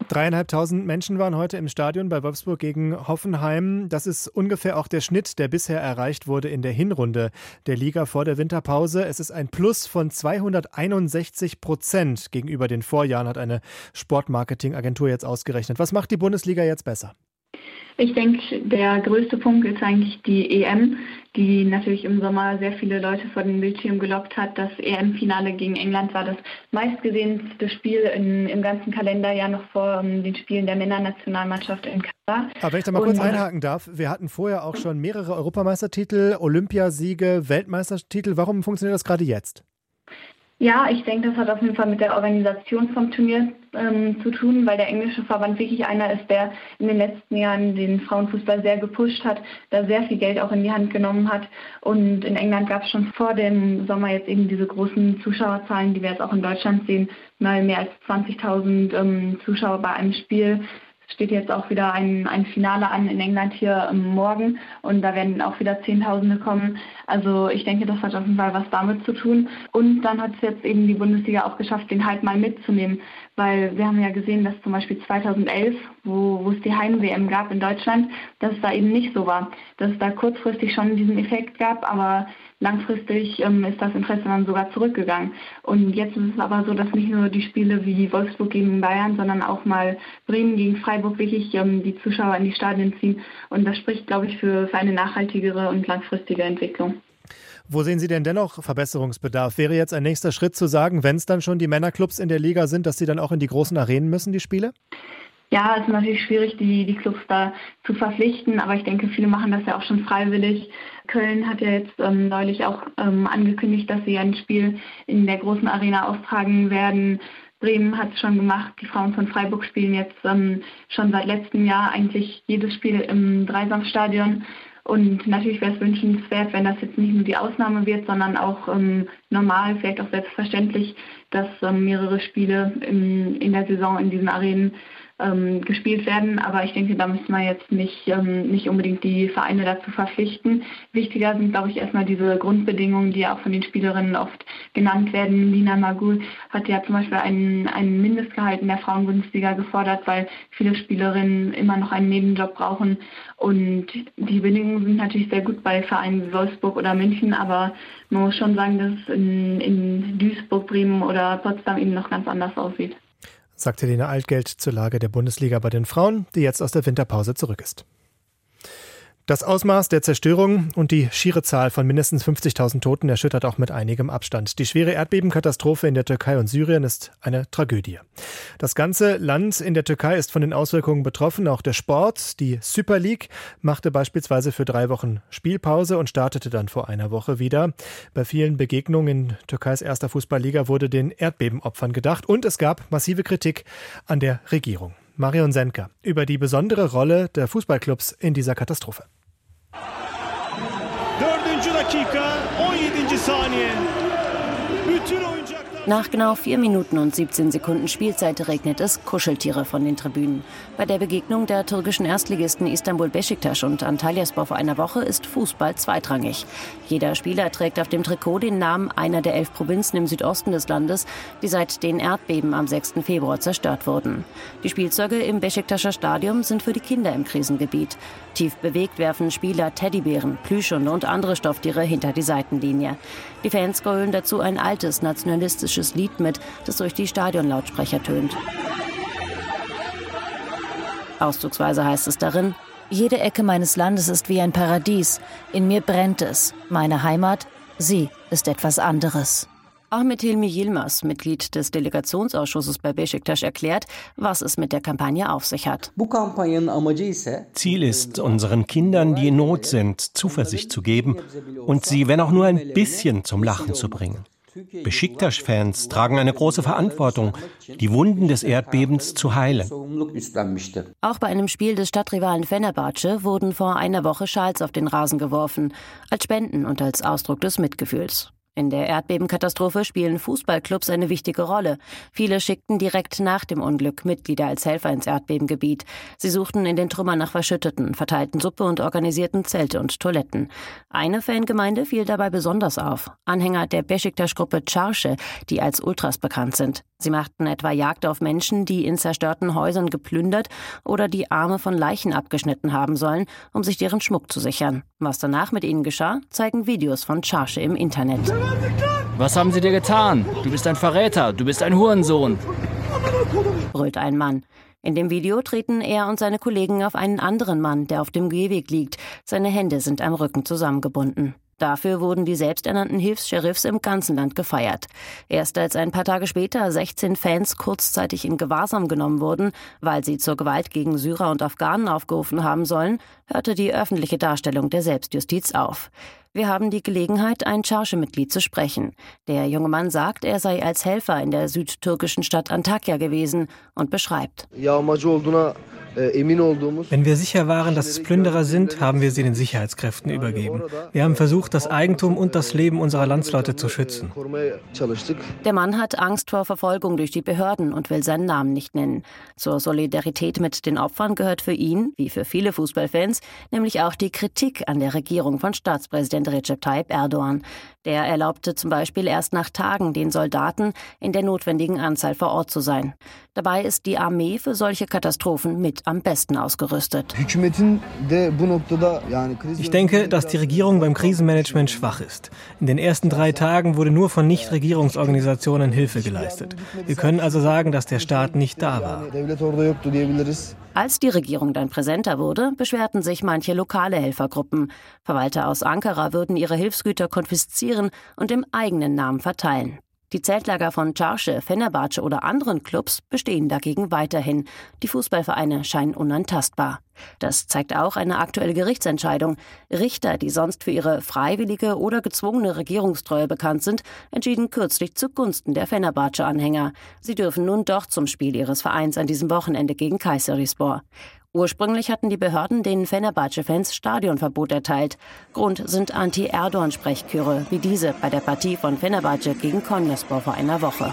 Speaker 2: Dreieinhalbtausend Menschen waren heute im Stadion bei Wolfsburg gegen Hoffenheim. Das ist ungefähr auch der Schnitt, der bisher erreicht wurde in der Hinrunde der Liga vor der Winterpause. Es ist ein Plus von 261 Prozent gegenüber den Vorjahren, hat eine Sportmarketingagentur jetzt ausgerechnet. Was macht die Bundesliga jetzt besser?
Speaker 18: Ich denke, der größte Punkt ist eigentlich die EM, die natürlich im Sommer sehr viele Leute vor den Bildschirm gelockt hat. Das EM-Finale gegen England war das meistgesehenste Spiel in, im ganzen Kalenderjahr noch vor um, den Spielen der Männernationalmannschaft in Katar.
Speaker 2: Aber wenn ich da mal kurz einhaken darf, wir hatten vorher auch schon mehrere Europameistertitel, Olympiasiege, Weltmeistertitel. Warum funktioniert das gerade jetzt?
Speaker 18: Ja, ich denke, das hat auf jeden Fall mit der Organisation vom Turnier ähm, zu tun, weil der englische Verband wirklich einer ist, der in den letzten Jahren den Frauenfußball sehr gepusht hat, da sehr viel Geld auch in die Hand genommen hat. Und in England gab es schon vor dem Sommer jetzt eben diese großen Zuschauerzahlen, die wir jetzt auch in Deutschland sehen, mal mehr als 20.000 ähm, Zuschauer bei einem Spiel. Steht jetzt auch wieder ein, ein Finale an in England hier morgen und da werden auch wieder Zehntausende kommen. Also ich denke, das hat auf jeden Fall was damit zu tun. Und dann hat es jetzt eben die Bundesliga auch geschafft, den Hype mal mitzunehmen. Weil wir haben ja gesehen, dass zum Beispiel 2011, wo, wo es die Heim-WM gab in Deutschland, dass es da eben nicht so war. Dass es da kurzfristig schon diesen Effekt gab, aber langfristig ähm, ist das Interesse dann sogar zurückgegangen. Und jetzt ist es aber so, dass nicht nur die Spiele wie Wolfsburg gegen Bayern, sondern auch mal Bremen gegen Freiburg wirklich ähm, die Zuschauer in die Stadien ziehen. Und das spricht, glaube ich, für, für eine nachhaltigere und langfristige Entwicklung.
Speaker 2: Wo sehen Sie denn dennoch Verbesserungsbedarf? Wäre jetzt ein nächster Schritt zu sagen, wenn es dann schon die Männerclubs in der Liga sind, dass sie dann auch in die großen Arenen müssen, die Spiele?
Speaker 18: Ja, es ist natürlich schwierig, die, die Clubs da zu verpflichten, aber ich denke, viele machen das ja auch schon freiwillig. Köln hat ja jetzt ähm, neulich auch ähm, angekündigt, dass sie ein Spiel in der großen Arena austragen werden. Bremen hat es schon gemacht. Die Frauen von Freiburg spielen jetzt ähm, schon seit letztem Jahr eigentlich jedes Spiel im Dreisamstadion. Und natürlich wäre es wünschenswert, wenn das jetzt nicht nur die Ausnahme wird, sondern auch ähm, normal, vielleicht auch selbstverständlich, dass ähm, mehrere Spiele im, in der Saison in diesen Arenen ähm, gespielt werden. Aber ich denke, da müssen wir jetzt nicht, ähm, nicht unbedingt die Vereine dazu verpflichten. Wichtiger sind, glaube ich, erstmal diese Grundbedingungen, die auch von den Spielerinnen oft genannt werden. Lina Magul hat ja zum Beispiel einen, einen Mindestgehalt in der Frauenbundesliga gefordert, weil viele Spielerinnen immer noch einen Nebenjob brauchen. Und die Bedingungen sind natürlich sehr gut bei Vereinen wie Wolfsburg oder München, aber man muss schon sagen, dass es in, in Duisburg, Bremen oder Potsdam eben noch ganz anders aussieht
Speaker 2: sagt Helene Altgeld zur Lage der Bundesliga bei den Frauen, die jetzt aus der Winterpause zurück ist. Das Ausmaß der Zerstörung und die schiere Zahl von mindestens 50.000 Toten erschüttert auch mit einigem Abstand. Die schwere Erdbebenkatastrophe in der Türkei und Syrien ist eine Tragödie. Das ganze Land in der Türkei ist von den Auswirkungen betroffen, auch der Sport. Die Super League machte beispielsweise für drei Wochen Spielpause und startete dann vor einer Woche wieder. Bei vielen Begegnungen in Türkeis erster Fußballliga wurde den Erdbebenopfern gedacht und es gab massive Kritik an der Regierung. Marion Senker über die besondere Rolle der Fußballclubs in dieser Katastrophe.
Speaker 19: Dakika 17. saniye. Bütün
Speaker 20: Nach genau vier Minuten und 17 Sekunden Spielzeit regnet es Kuscheltiere von den Tribünen. Bei der Begegnung der türkischen Erstligisten Istanbul Besiktas und Antalyaspor vor einer Woche ist Fußball zweitrangig. Jeder Spieler trägt auf dem Trikot den Namen einer der elf Provinzen im Südosten des Landes, die seit den Erdbeben am 6. Februar zerstört wurden. Die Spielzeuge im Besiktascher Stadion sind für die Kinder im Krisengebiet. Tief bewegt werfen Spieler Teddybären, Plüschhunde und andere Stofftiere hinter die Seitenlinie. Die Fans grölen dazu ein altes nationalistisches Lied mit, das durch die Stadionlautsprecher tönt. Auszugsweise heißt es darin, jede Ecke meines Landes ist wie ein Paradies, in mir brennt es, meine Heimat, sie ist etwas anderes. Ahmet Hilmi Yilmaz, Mitglied des Delegationsausschusses bei Besiktas, erklärt, was es mit der Kampagne auf sich hat.
Speaker 21: Ziel ist, unseren Kindern, die in Not sind, Zuversicht zu geben und sie, wenn auch nur ein bisschen, zum Lachen zu bringen. Besiktas-Fans tragen eine große Verantwortung, die Wunden des Erdbebens zu heilen.
Speaker 20: Auch bei einem Spiel des Stadtrivalen Fenerbahce wurden vor einer Woche Schals auf den Rasen geworfen, als Spenden und als Ausdruck des Mitgefühls. In der Erdbebenkatastrophe spielen Fußballclubs eine wichtige Rolle. Viele schickten direkt nach dem Unglück Mitglieder als Helfer ins Erdbebengebiet. Sie suchten in den Trümmern nach Verschütteten, verteilten Suppe und organisierten Zelte und Toiletten. Eine Fangemeinde fiel dabei besonders auf. Anhänger der Besiktas-Gruppe Charsche, die als Ultras bekannt sind. Sie machten etwa Jagd auf Menschen, die in zerstörten Häusern geplündert oder die Arme von Leichen abgeschnitten haben sollen, um sich deren Schmuck zu sichern. Was danach mit ihnen geschah, zeigen Videos von Charsche im Internet.
Speaker 22: Was haben sie dir getan? Du bist ein Verräter, du bist ein Hurensohn.
Speaker 20: brüllt ein Mann. In dem Video treten er und seine Kollegen auf einen anderen Mann, der auf dem Gehweg liegt. Seine Hände sind am Rücken zusammengebunden. Dafür wurden die selbsternannten Hilfs-Sheriffs im ganzen Land gefeiert. Erst als ein paar Tage später 16 Fans kurzzeitig in Gewahrsam genommen wurden, weil sie zur Gewalt gegen Syrer und Afghanen aufgerufen haben sollen, hörte die öffentliche Darstellung der Selbstjustiz auf. Wir haben die Gelegenheit, ein Charge-Mitglied zu sprechen. Der junge Mann sagt, er sei als Helfer in der südtürkischen Stadt Antakya gewesen und beschreibt.
Speaker 2: Wenn wir sicher waren, dass es Plünderer sind, haben wir sie den Sicherheitskräften übergeben. Wir haben versucht, das Eigentum und das Leben unserer Landsleute zu schützen.
Speaker 20: Der Mann hat Angst vor Verfolgung durch die Behörden und will seinen Namen nicht nennen. Zur Solidarität mit den Opfern gehört für ihn, wie für viele Fußballfans, nämlich auch die Kritik an der Regierung von Staatspräsident Recep Tayyip Erdogan. Der erlaubte zum Beispiel erst nach Tagen den Soldaten in der notwendigen Anzahl vor Ort zu sein. Dabei ist die Armee für solche Katastrophen mit am besten ausgerüstet.
Speaker 2: Ich denke, dass die Regierung beim Krisenmanagement schwach ist. In den ersten drei Tagen wurde nur von Nichtregierungsorganisationen Hilfe geleistet. Wir können also sagen, dass der Staat nicht da war.
Speaker 20: Als die Regierung dann präsenter wurde, beschwerten sich manche lokale Helfergruppen. Verwalter aus Ankara würden ihre Hilfsgüter konfiszieren und im eigenen Namen verteilen. Die Zeltlager von Charsche, Fenerbahce oder anderen Clubs bestehen dagegen weiterhin. Die Fußballvereine scheinen unantastbar. Das zeigt auch eine aktuelle Gerichtsentscheidung. Richter, die sonst für ihre freiwillige oder gezwungene Regierungstreue bekannt sind, entschieden kürzlich zugunsten der Fenerbahce-Anhänger. Sie dürfen nun doch zum Spiel ihres Vereins an diesem Wochenende gegen Kayserispor. Ursprünglich hatten die Behörden den Fenerbahce-Fans Stadionverbot erteilt. Grund sind Anti-Erdogan-Sprechchöre, wie diese bei der Partie von Fenerbahce gegen Konyaspor vor einer Woche.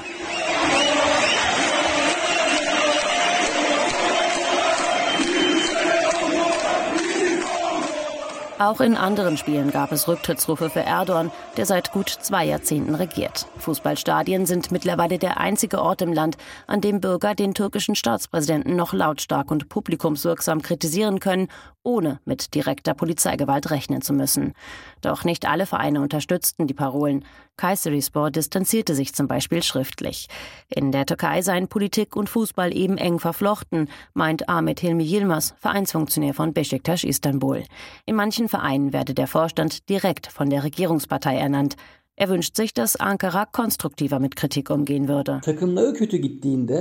Speaker 20: Auch in anderen Spielen gab es Rücktrittsrufe für Erdogan, der seit gut zwei Jahrzehnten regiert. Fußballstadien sind mittlerweile der einzige Ort im Land, an dem Bürger den türkischen Staatspräsidenten noch lautstark und publikumswirksam kritisieren können, ohne mit direkter Polizeigewalt rechnen zu müssen. Doch nicht alle Vereine unterstützten die Parolen. Kayserispor distanzierte sich zum Beispiel schriftlich. In der Türkei seien Politik und Fußball eben eng verflochten, meint Ahmet Hilmi Yilmaz, Vereinsfunktionär von Besiktas Istanbul. In manchen Vereinen werde der Vorstand direkt von der Regierungspartei ernannt. Er wünscht sich, dass Ankara konstruktiver mit Kritik umgehen würde.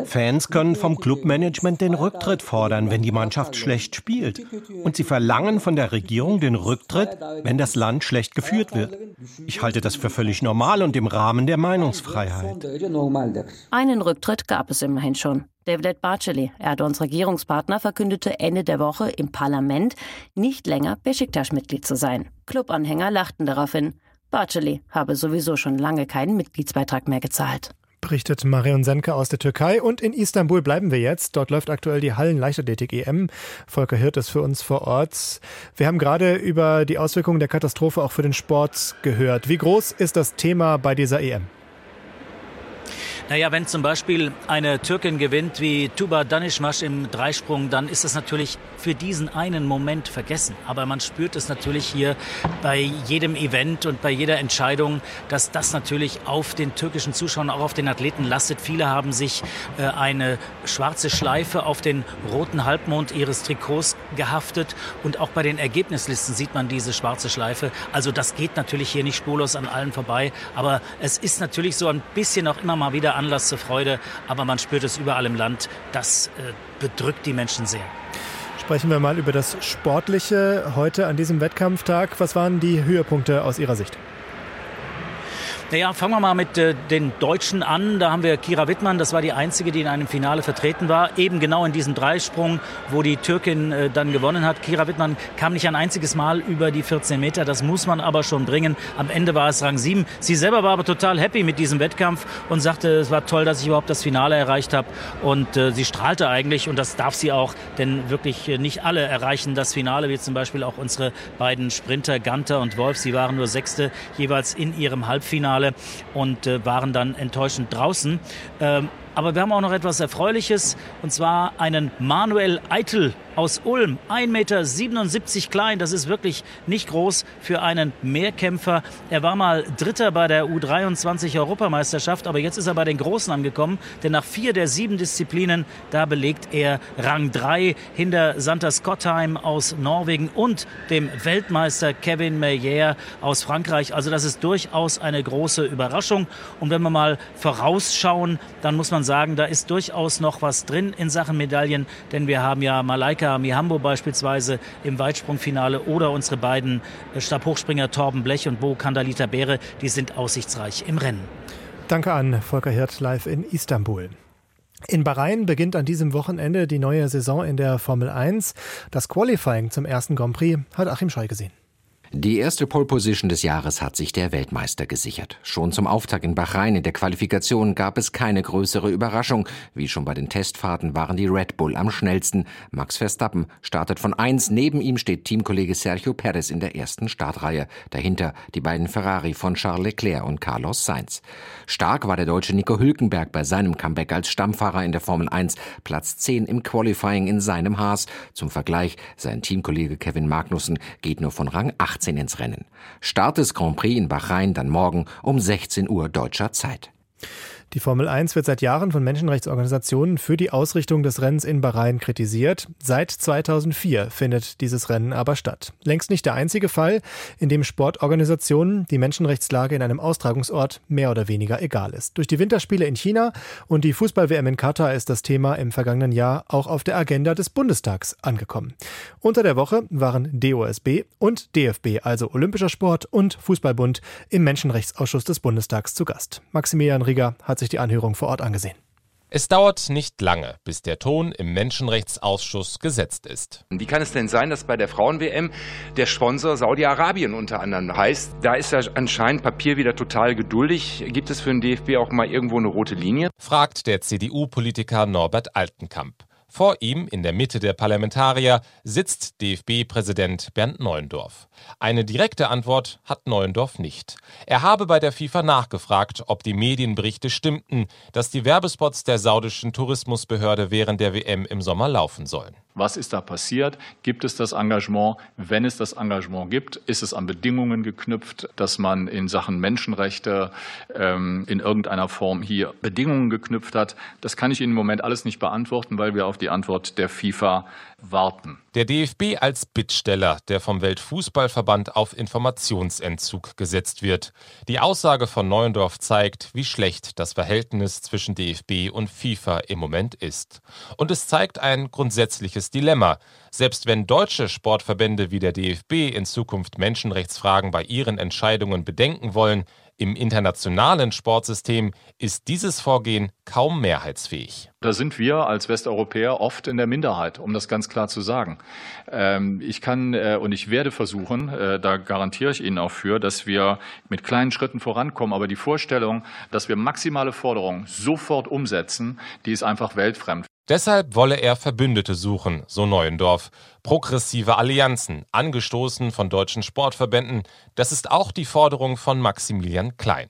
Speaker 21: Fans können vom Clubmanagement den Rücktritt fordern, wenn die Mannschaft schlecht spielt. Und sie verlangen von der Regierung den Rücktritt, wenn das Land schlecht geführt wird. Ich halte das für völlig normal und im Rahmen der Meinungsfreiheit.
Speaker 20: Einen Rücktritt gab es immerhin schon. Devlet Bahçeli, Erdogans Regierungspartner, verkündete Ende der Woche im Parlament, nicht länger Besiktas-Mitglied zu sein. Clubanhänger lachten daraufhin. Barceli habe sowieso schon lange keinen Mitgliedsbeitrag mehr gezahlt.
Speaker 2: Berichtet Marion Senke aus der Türkei. Und in Istanbul bleiben wir jetzt. Dort läuft aktuell die Hallen-Leichtathletik-EM. Volker Hirt ist für uns vor Ort. Wir haben gerade über die Auswirkungen der Katastrophe auch für den Sport gehört. Wie groß ist das Thema bei dieser EM?
Speaker 23: Naja, wenn zum Beispiel eine Türkin gewinnt wie Tuba Danishmash im Dreisprung, dann ist das natürlich für diesen einen Moment vergessen. Aber man spürt es natürlich hier bei jedem Event und bei jeder Entscheidung, dass das natürlich auf den türkischen Zuschauern, auch auf den Athleten lastet. Viele haben sich äh, eine schwarze Schleife auf den roten Halbmond ihres Trikots gehaftet und auch bei den Ergebnislisten sieht man diese schwarze Schleife. Also das geht natürlich hier nicht spurlos an allen vorbei, aber es ist natürlich so ein bisschen auch immer mal wieder Anlass zur Freude, aber man spürt es überall im Land. Das äh, bedrückt die Menschen sehr.
Speaker 2: Sprechen wir mal über das Sportliche heute an diesem Wettkampftag. Was waren die Höhepunkte aus Ihrer Sicht?
Speaker 23: Naja, fangen wir mal mit äh, den Deutschen an. Da haben wir Kira Wittmann, das war die einzige, die in einem Finale vertreten war. Eben genau in diesem Dreisprung, wo die Türkin äh, dann gewonnen hat. Kira Wittmann kam nicht ein einziges Mal über die 14 Meter. Das muss man aber schon bringen. Am Ende war es Rang 7. Sie selber war aber total happy mit diesem Wettkampf und sagte, es war toll, dass ich überhaupt das Finale erreicht habe. Und äh, sie strahlte eigentlich und das darf sie auch, denn wirklich äh, nicht alle erreichen das Finale, wie zum Beispiel auch unsere beiden Sprinter Ganter und Wolf. Sie waren nur Sechste jeweils in ihrem Halbfinale. Finale und äh, waren dann enttäuschend draußen. Ähm, aber wir haben auch noch etwas Erfreuliches, und zwar einen Manuel Eitel aus Ulm. 1,77 Meter klein, das ist wirklich nicht groß für einen Mehrkämpfer. Er war mal Dritter bei der U23 Europameisterschaft, aber jetzt ist er bei den Großen angekommen, denn nach vier der sieben Disziplinen, da belegt er Rang 3 hinter Santa Scottheim aus Norwegen und dem Weltmeister Kevin Meyer aus Frankreich. Also das ist durchaus eine große Überraschung. Und wenn wir mal vorausschauen, dann muss man sagen, da ist durchaus noch was drin in Sachen Medaillen, denn wir haben ja Malaika Mihambo beispielsweise im Weitsprungfinale oder unsere beiden äh, Stabhochspringer Torben Blech und Bo Kandalita Beere, die sind aussichtsreich im Rennen.
Speaker 2: Danke an Volker Hirt live in Istanbul. In Bahrain beginnt an diesem Wochenende die neue Saison in der Formel 1. Das Qualifying zum ersten Grand Prix hat Achim Scheu gesehen.
Speaker 24: Die erste Pole Position des Jahres hat sich der Weltmeister gesichert. Schon zum Auftakt in Bahrain in der Qualifikation gab es keine größere Überraschung. Wie schon bei den Testfahrten waren die Red Bull am schnellsten. Max Verstappen startet von eins. Neben ihm steht Teamkollege Sergio Perez in der ersten Startreihe. Dahinter die beiden Ferrari von Charles Leclerc und Carlos Sainz. Stark war der deutsche Nico Hülkenberg bei seinem Comeback als Stammfahrer in der Formel 1. Platz 10 im Qualifying in seinem Haas. Zum Vergleich, sein Teamkollege Kevin Magnussen geht nur von Rang 8 18 ins Rennen. Start des Grand Prix in Bahrain dann morgen um 16 Uhr deutscher Zeit.
Speaker 2: Die Formel 1 wird seit Jahren von Menschenrechtsorganisationen für die Ausrichtung des Rennens in Bahrain kritisiert. Seit 2004 findet dieses Rennen aber statt. Längst nicht der einzige Fall, in dem Sportorganisationen die Menschenrechtslage in einem Austragungsort mehr oder weniger egal ist. Durch die Winterspiele in China und die Fußball-WM in Katar ist das Thema im vergangenen Jahr auch auf der Agenda des Bundestags angekommen. Unter der Woche waren DOSB und DFB, also Olympischer Sport und Fußballbund, im Menschenrechtsausschuss des Bundestags zu Gast. Maximilian Rieger hat sich die Anhörung vor Ort angesehen.
Speaker 25: Es dauert nicht lange, bis der Ton im Menschenrechtsausschuss gesetzt ist.
Speaker 26: Wie kann es denn sein, dass bei der Frauen-WM der Sponsor Saudi-Arabien unter anderem heißt? Da ist ja anscheinend Papier wieder total geduldig. Gibt es für den DFB auch mal irgendwo eine rote Linie?
Speaker 25: Fragt der CDU-Politiker Norbert Altenkamp. Vor ihm, in der Mitte der Parlamentarier, sitzt DFB-Präsident Bernd Neuendorf. Eine direkte Antwort hat Neuendorf nicht. Er habe bei der FIFA nachgefragt, ob die Medienberichte stimmten, dass die Werbespots der saudischen Tourismusbehörde während der WM im Sommer laufen sollen.
Speaker 27: Was ist da passiert? Gibt es das Engagement? Wenn es das Engagement gibt, ist es an Bedingungen geknüpft, dass man in Sachen Menschenrechte ähm, in irgendeiner Form hier Bedingungen geknüpft hat? Das kann ich Ihnen im Moment alles nicht beantworten, weil wir auf die Antwort der FIFA warten.
Speaker 25: Der DFB als Bittsteller, der vom Weltfußballverband auf Informationsentzug gesetzt wird. Die Aussage von Neuendorf zeigt, wie schlecht das Verhältnis zwischen DFB und FIFA im Moment ist. Und es zeigt ein grundsätzliches Dilemma. Selbst wenn deutsche Sportverbände wie der DFB in Zukunft Menschenrechtsfragen bei ihren Entscheidungen bedenken wollen, im internationalen Sportsystem ist dieses Vorgehen kaum mehrheitsfähig.
Speaker 27: Da sind wir als Westeuropäer oft in der Minderheit, um das ganz klar zu sagen. Ähm, ich kann äh, und ich werde versuchen, äh, da garantiere ich Ihnen auch für, dass wir mit kleinen Schritten vorankommen. Aber die Vorstellung, dass wir maximale Forderungen sofort umsetzen, die ist einfach weltfremd.
Speaker 25: Deshalb wolle er Verbündete suchen, so Neuendorf. Progressive Allianzen, angestoßen von deutschen Sportverbänden, das ist auch die Forderung von Maximilian Klein.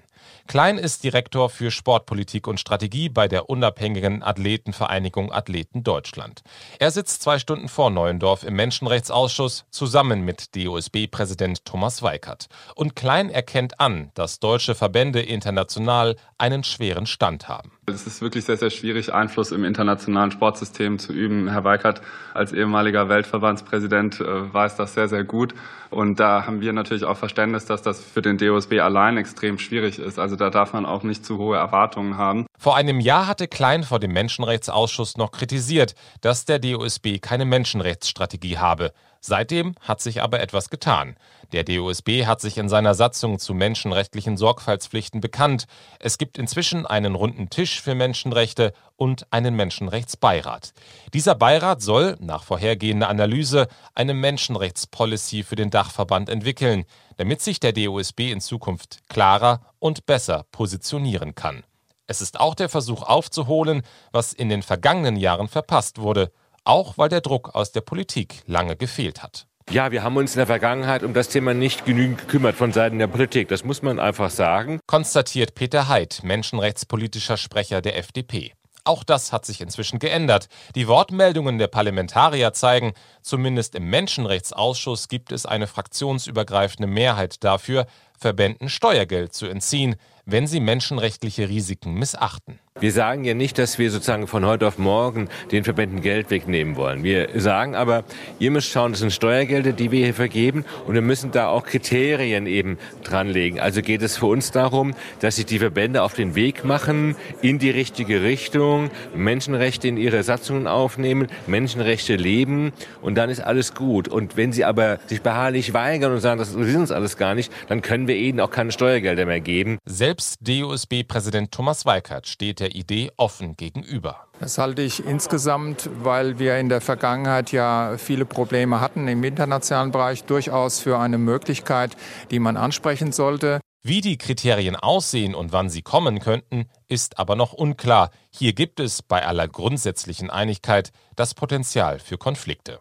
Speaker 25: Klein ist Direktor für Sportpolitik und Strategie bei der unabhängigen Athletenvereinigung Athleten Deutschland. Er sitzt zwei Stunden vor Neuendorf im Menschenrechtsausschuss zusammen mit DOSB-Präsident Thomas Weikert. Und Klein erkennt an, dass deutsche Verbände international einen schweren Stand haben.
Speaker 28: Es ist wirklich sehr, sehr schwierig, Einfluss im internationalen Sportsystem zu üben. Herr Weikert als ehemaliger Weltverbandspräsident äh, weiß das sehr, sehr gut. Und da haben wir natürlich auch Verständnis, dass das für den DOSB allein extrem schwierig ist. Also da darf man auch nicht zu hohe Erwartungen haben.
Speaker 25: Vor einem Jahr hatte Klein vor dem Menschenrechtsausschuss noch kritisiert, dass der DOSB keine Menschenrechtsstrategie habe. Seitdem hat sich aber etwas getan. Der DOSB hat sich in seiner Satzung zu menschenrechtlichen Sorgfaltspflichten bekannt. Es gibt inzwischen einen runden Tisch für Menschenrechte und einen Menschenrechtsbeirat. Dieser Beirat soll, nach vorhergehender Analyse, eine Menschenrechtspolicy für den Dachverband entwickeln, damit sich der DOSB in Zukunft klarer und besser positionieren kann. Es ist auch der Versuch aufzuholen, was in den vergangenen Jahren verpasst wurde, auch weil der Druck aus der Politik lange gefehlt hat.
Speaker 29: Ja, wir haben uns in der Vergangenheit um das Thema nicht genügend gekümmert von Seiten der Politik. Das muss man einfach sagen.
Speaker 25: Konstatiert Peter Heid, menschenrechtspolitischer Sprecher der FDP. Auch das hat sich inzwischen geändert. Die Wortmeldungen der Parlamentarier zeigen, zumindest im Menschenrechtsausschuss gibt es eine fraktionsübergreifende Mehrheit dafür, Verbänden Steuergeld zu entziehen, wenn sie menschenrechtliche Risiken missachten.
Speaker 29: Wir sagen ja nicht, dass wir sozusagen von heute auf morgen den Verbänden Geld wegnehmen wollen. Wir sagen aber, ihr müsst schauen, das sind Steuergelder, die wir hier vergeben und wir müssen da auch Kriterien eben dranlegen. Also geht es für uns darum, dass sich die Verbände auf den Weg machen in die richtige Richtung, Menschenrechte in ihre Satzungen aufnehmen, Menschenrechte leben und dann ist alles gut. Und wenn sie aber sich beharrlich weigern und sagen, das ist uns alles gar nicht, dann können wir ihnen auch keine Steuergelder mehr geben.
Speaker 25: Selbst DOSB-Präsident Thomas Weikert steht der Idee offen gegenüber.
Speaker 30: Das halte ich insgesamt, weil wir in der Vergangenheit ja viele Probleme hatten im internationalen Bereich, durchaus für eine Möglichkeit, die man ansprechen sollte.
Speaker 25: Wie die Kriterien aussehen und wann sie kommen könnten, ist aber noch unklar. Hier gibt es bei aller grundsätzlichen Einigkeit das Potenzial für Konflikte.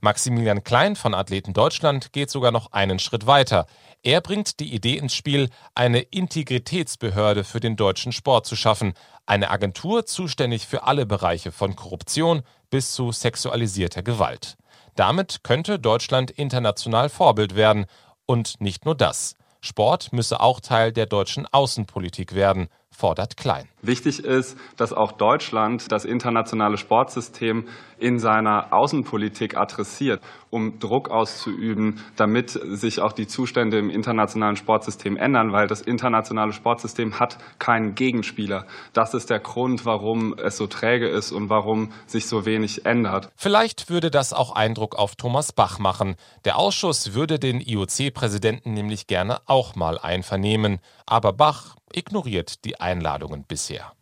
Speaker 25: Maximilian Klein von Athleten Deutschland geht sogar noch einen Schritt weiter. Er bringt die Idee ins Spiel, eine Integritätsbehörde für den deutschen Sport zu schaffen, eine Agentur zuständig für alle Bereiche von Korruption bis zu sexualisierter Gewalt. Damit könnte Deutschland international Vorbild werden. Und nicht nur das. Sport müsse auch Teil der deutschen Außenpolitik werden, fordert Klein.
Speaker 28: Wichtig ist, dass auch Deutschland das internationale Sportsystem in seiner Außenpolitik adressiert, um Druck auszuüben, damit sich auch die Zustände im internationalen Sportsystem ändern, weil das internationale Sportsystem hat keinen Gegenspieler. Das ist der Grund, warum es so träge ist und warum sich so wenig ändert.
Speaker 25: Vielleicht würde das auch Eindruck auf Thomas Bach machen. Der Ausschuss würde den IOC-Präsidenten nämlich gerne auch mal einvernehmen. Aber Bach ignoriert die Einladungen bisher.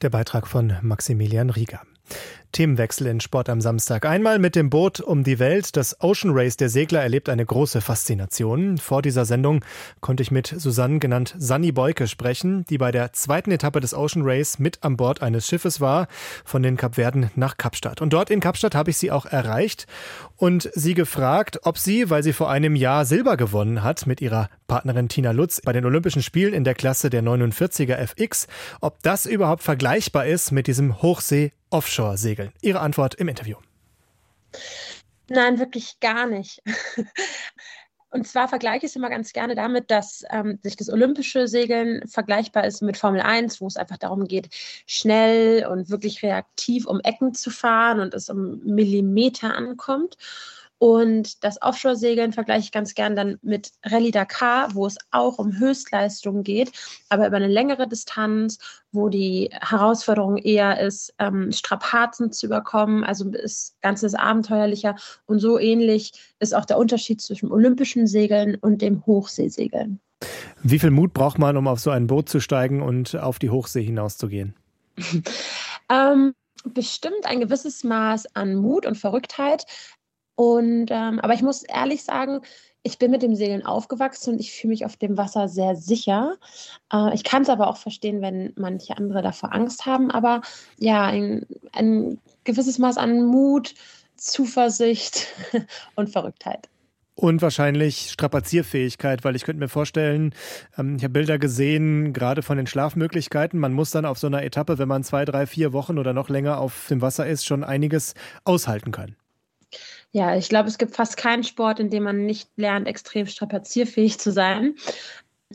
Speaker 2: Der Beitrag von Maximilian Rieger. Themenwechsel in Sport am Samstag. Einmal mit dem Boot um die Welt. Das Ocean Race der Segler erlebt eine große Faszination. Vor dieser Sendung konnte ich mit Susanne, genannt Sanni Beuke, sprechen, die bei der zweiten Etappe des Ocean Race mit an Bord eines Schiffes war, von den Kapverden nach Kapstadt. Und dort in Kapstadt habe ich sie auch erreicht und sie gefragt, ob sie, weil sie vor einem Jahr Silber gewonnen hat mit ihrer Partnerin Tina Lutz bei den Olympischen Spielen in der Klasse der 49er FX, ob das überhaupt vergleichbar ist mit diesem Hochsee Offshore-Segeln? Ihre Antwort im Interview.
Speaker 31: Nein, wirklich gar nicht. Und zwar vergleiche ich es immer ganz gerne damit, dass ähm, sich das olympische Segeln vergleichbar ist mit Formel 1, wo es einfach darum geht, schnell und wirklich reaktiv um Ecken zu fahren und es um Millimeter ankommt. Und das Offshore-Segeln vergleiche ich ganz gern dann mit Rallye Dakar, wo es auch um Höchstleistungen geht, aber über eine längere Distanz, wo die Herausforderung eher ist, ähm, Strapazen zu überkommen. Also ist ganzes abenteuerlicher. Und so ähnlich ist auch der Unterschied zwischen olympischen Segeln und dem Hochseesegeln.
Speaker 2: Wie viel Mut braucht man, um auf so ein Boot zu steigen und auf die Hochsee hinauszugehen?
Speaker 31: ähm, bestimmt ein gewisses Maß an Mut und Verrücktheit. Und ähm, aber ich muss ehrlich sagen, ich bin mit dem Segeln aufgewachsen und ich fühle mich auf dem Wasser sehr sicher. Äh, ich kann es aber auch verstehen, wenn manche andere davor Angst haben. Aber ja, ein, ein gewisses Maß an Mut, Zuversicht und Verrücktheit.
Speaker 2: und wahrscheinlich Strapazierfähigkeit, weil ich könnte mir vorstellen, ähm, ich habe Bilder gesehen, gerade von den Schlafmöglichkeiten. Man muss dann auf so einer Etappe, wenn man zwei, drei, vier Wochen oder noch länger auf dem Wasser ist, schon einiges aushalten können.
Speaker 31: Ja, ich glaube, es gibt fast keinen Sport, in dem man nicht lernt, extrem strapazierfähig zu sein.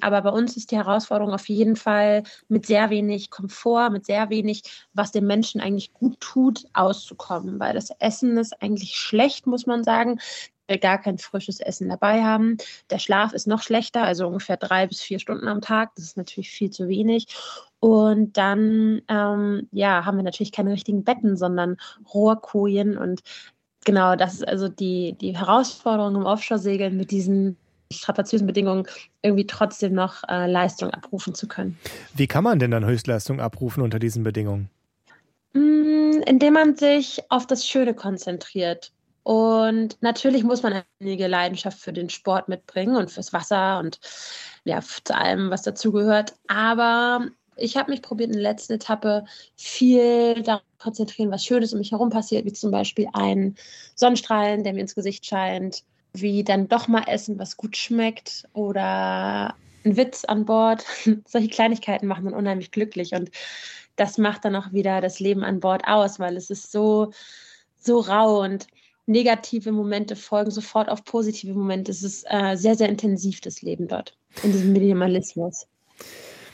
Speaker 31: Aber bei uns ist die Herausforderung auf jeden Fall mit sehr wenig Komfort, mit sehr wenig, was dem Menschen eigentlich gut tut, auszukommen. Weil das Essen ist eigentlich schlecht, muss man sagen. Wir gar kein frisches Essen dabei haben. Der Schlaf ist noch schlechter, also ungefähr drei bis vier Stunden am Tag. Das ist natürlich viel zu wenig. Und dann ähm, ja, haben wir natürlich keine richtigen Betten, sondern Rohrkojen. Und genau, das ist also die, die Herausforderung im Offshore-Segeln mit diesen strapaziösen Bedingungen irgendwie trotzdem noch äh, Leistung abrufen zu können.
Speaker 2: Wie kann man denn dann Höchstleistung abrufen unter diesen Bedingungen?
Speaker 31: Mm, indem man sich auf das Schöne konzentriert. Und natürlich muss man einige Leidenschaft für den Sport mitbringen und fürs Wasser und ja, zu allem, was dazugehört. Aber ich habe mich probiert in der letzten Etappe viel darauf konzentrieren, was Schönes um mich herum passiert, wie zum Beispiel ein Sonnenstrahlen, der mir ins Gesicht scheint, wie dann doch mal essen, was gut schmeckt oder ein Witz an Bord. Solche Kleinigkeiten machen dann unheimlich glücklich und das macht dann auch wieder das Leben an Bord aus, weil es ist so, so rau und negative Momente folgen sofort auf positive Momente. Es ist äh, sehr, sehr intensiv, das Leben dort, in diesem Minimalismus.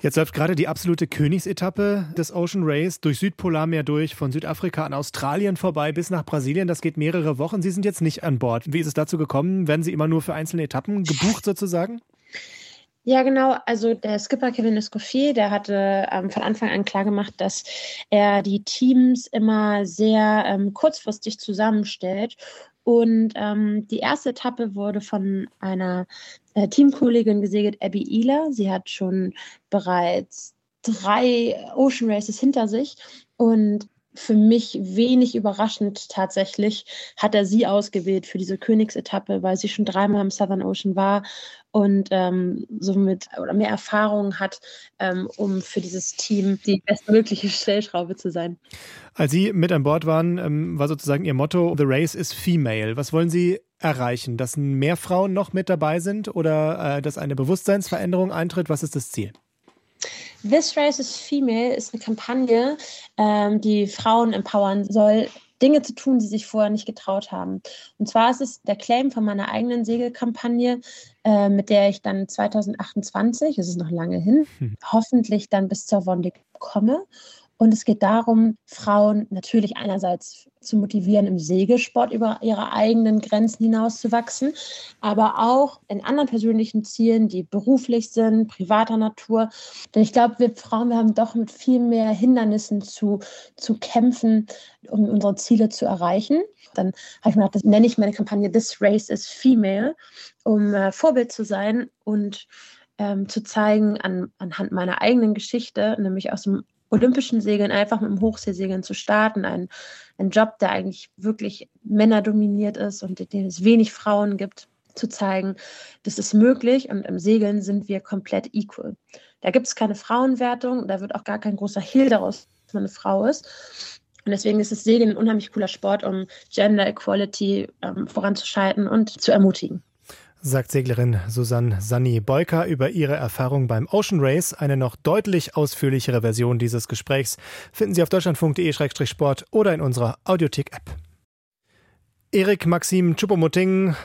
Speaker 2: Jetzt läuft gerade die absolute Königsetappe des Ocean Race durch Südpolarmeer durch, von Südafrika an Australien vorbei bis nach Brasilien. Das geht mehrere Wochen. Sie sind jetzt nicht an Bord. Wie ist es dazu gekommen? Werden Sie immer nur für einzelne Etappen gebucht sozusagen?
Speaker 31: Ja, genau. Also der Skipper Kevin Escoffier, der hatte ähm, von Anfang an klar gemacht, dass er die Teams immer sehr ähm, kurzfristig zusammenstellt und ähm, die erste Etappe wurde von einer Teamkollegin gesegelt, Abby Ehler. Sie hat schon bereits drei Ocean Races hinter sich und für mich wenig überraschend tatsächlich hat er sie ausgewählt für diese Königsetappe, weil sie schon dreimal im Southern Ocean war und ähm, somit oder mehr Erfahrung hat, ähm, um für dieses Team die bestmögliche Stellschraube zu sein.
Speaker 2: Als Sie mit an Bord waren, ähm, war sozusagen Ihr Motto: The Race is Female. Was wollen Sie erreichen? Dass mehr Frauen noch mit dabei sind oder äh, dass eine Bewusstseinsveränderung eintritt? Was ist das Ziel?
Speaker 31: This Race is Female ist eine Kampagne, ähm, die Frauen empowern soll, Dinge zu tun, die sich vorher nicht getraut haben. Und zwar ist es der Claim von meiner eigenen Segelkampagne, äh, mit der ich dann 2028, es ist noch lange hin, hm. hoffentlich dann bis zur Wondig komme. Und es geht darum, Frauen natürlich einerseits zu motivieren, im Segelsport über ihre eigenen Grenzen hinauszuwachsen, aber auch in anderen persönlichen Zielen, die beruflich sind, privater Natur. Denn ich glaube, wir Frauen, wir haben doch mit viel mehr Hindernissen zu, zu kämpfen, um unsere Ziele zu erreichen. Dann habe ich mir gedacht, das nenne ich meine Kampagne This Race is Female, um äh, Vorbild zu sein und ähm, zu zeigen an, anhand meiner eigenen Geschichte, nämlich aus dem olympischen Segeln einfach mit dem Hochseesegeln zu starten. Ein, ein Job, der eigentlich wirklich männerdominiert ist und den es wenig Frauen gibt, zu zeigen, das ist möglich und im Segeln sind wir komplett equal. Da gibt es keine Frauenwertung, da wird auch gar kein großer Hehl daraus, dass man eine Frau ist. Und deswegen ist das Segeln ein unheimlich cooler Sport, um Gender Equality ähm, voranzuschalten und zu ermutigen
Speaker 2: sagt Seglerin Susanne Sanni Beuker über ihre Erfahrung beim Ocean Race. Eine noch deutlich ausführlichere Version dieses Gesprächs finden Sie auf deutschlandfunk.de-sport oder in unserer Audiothek-App. Erik Maxim Choupo-Moting,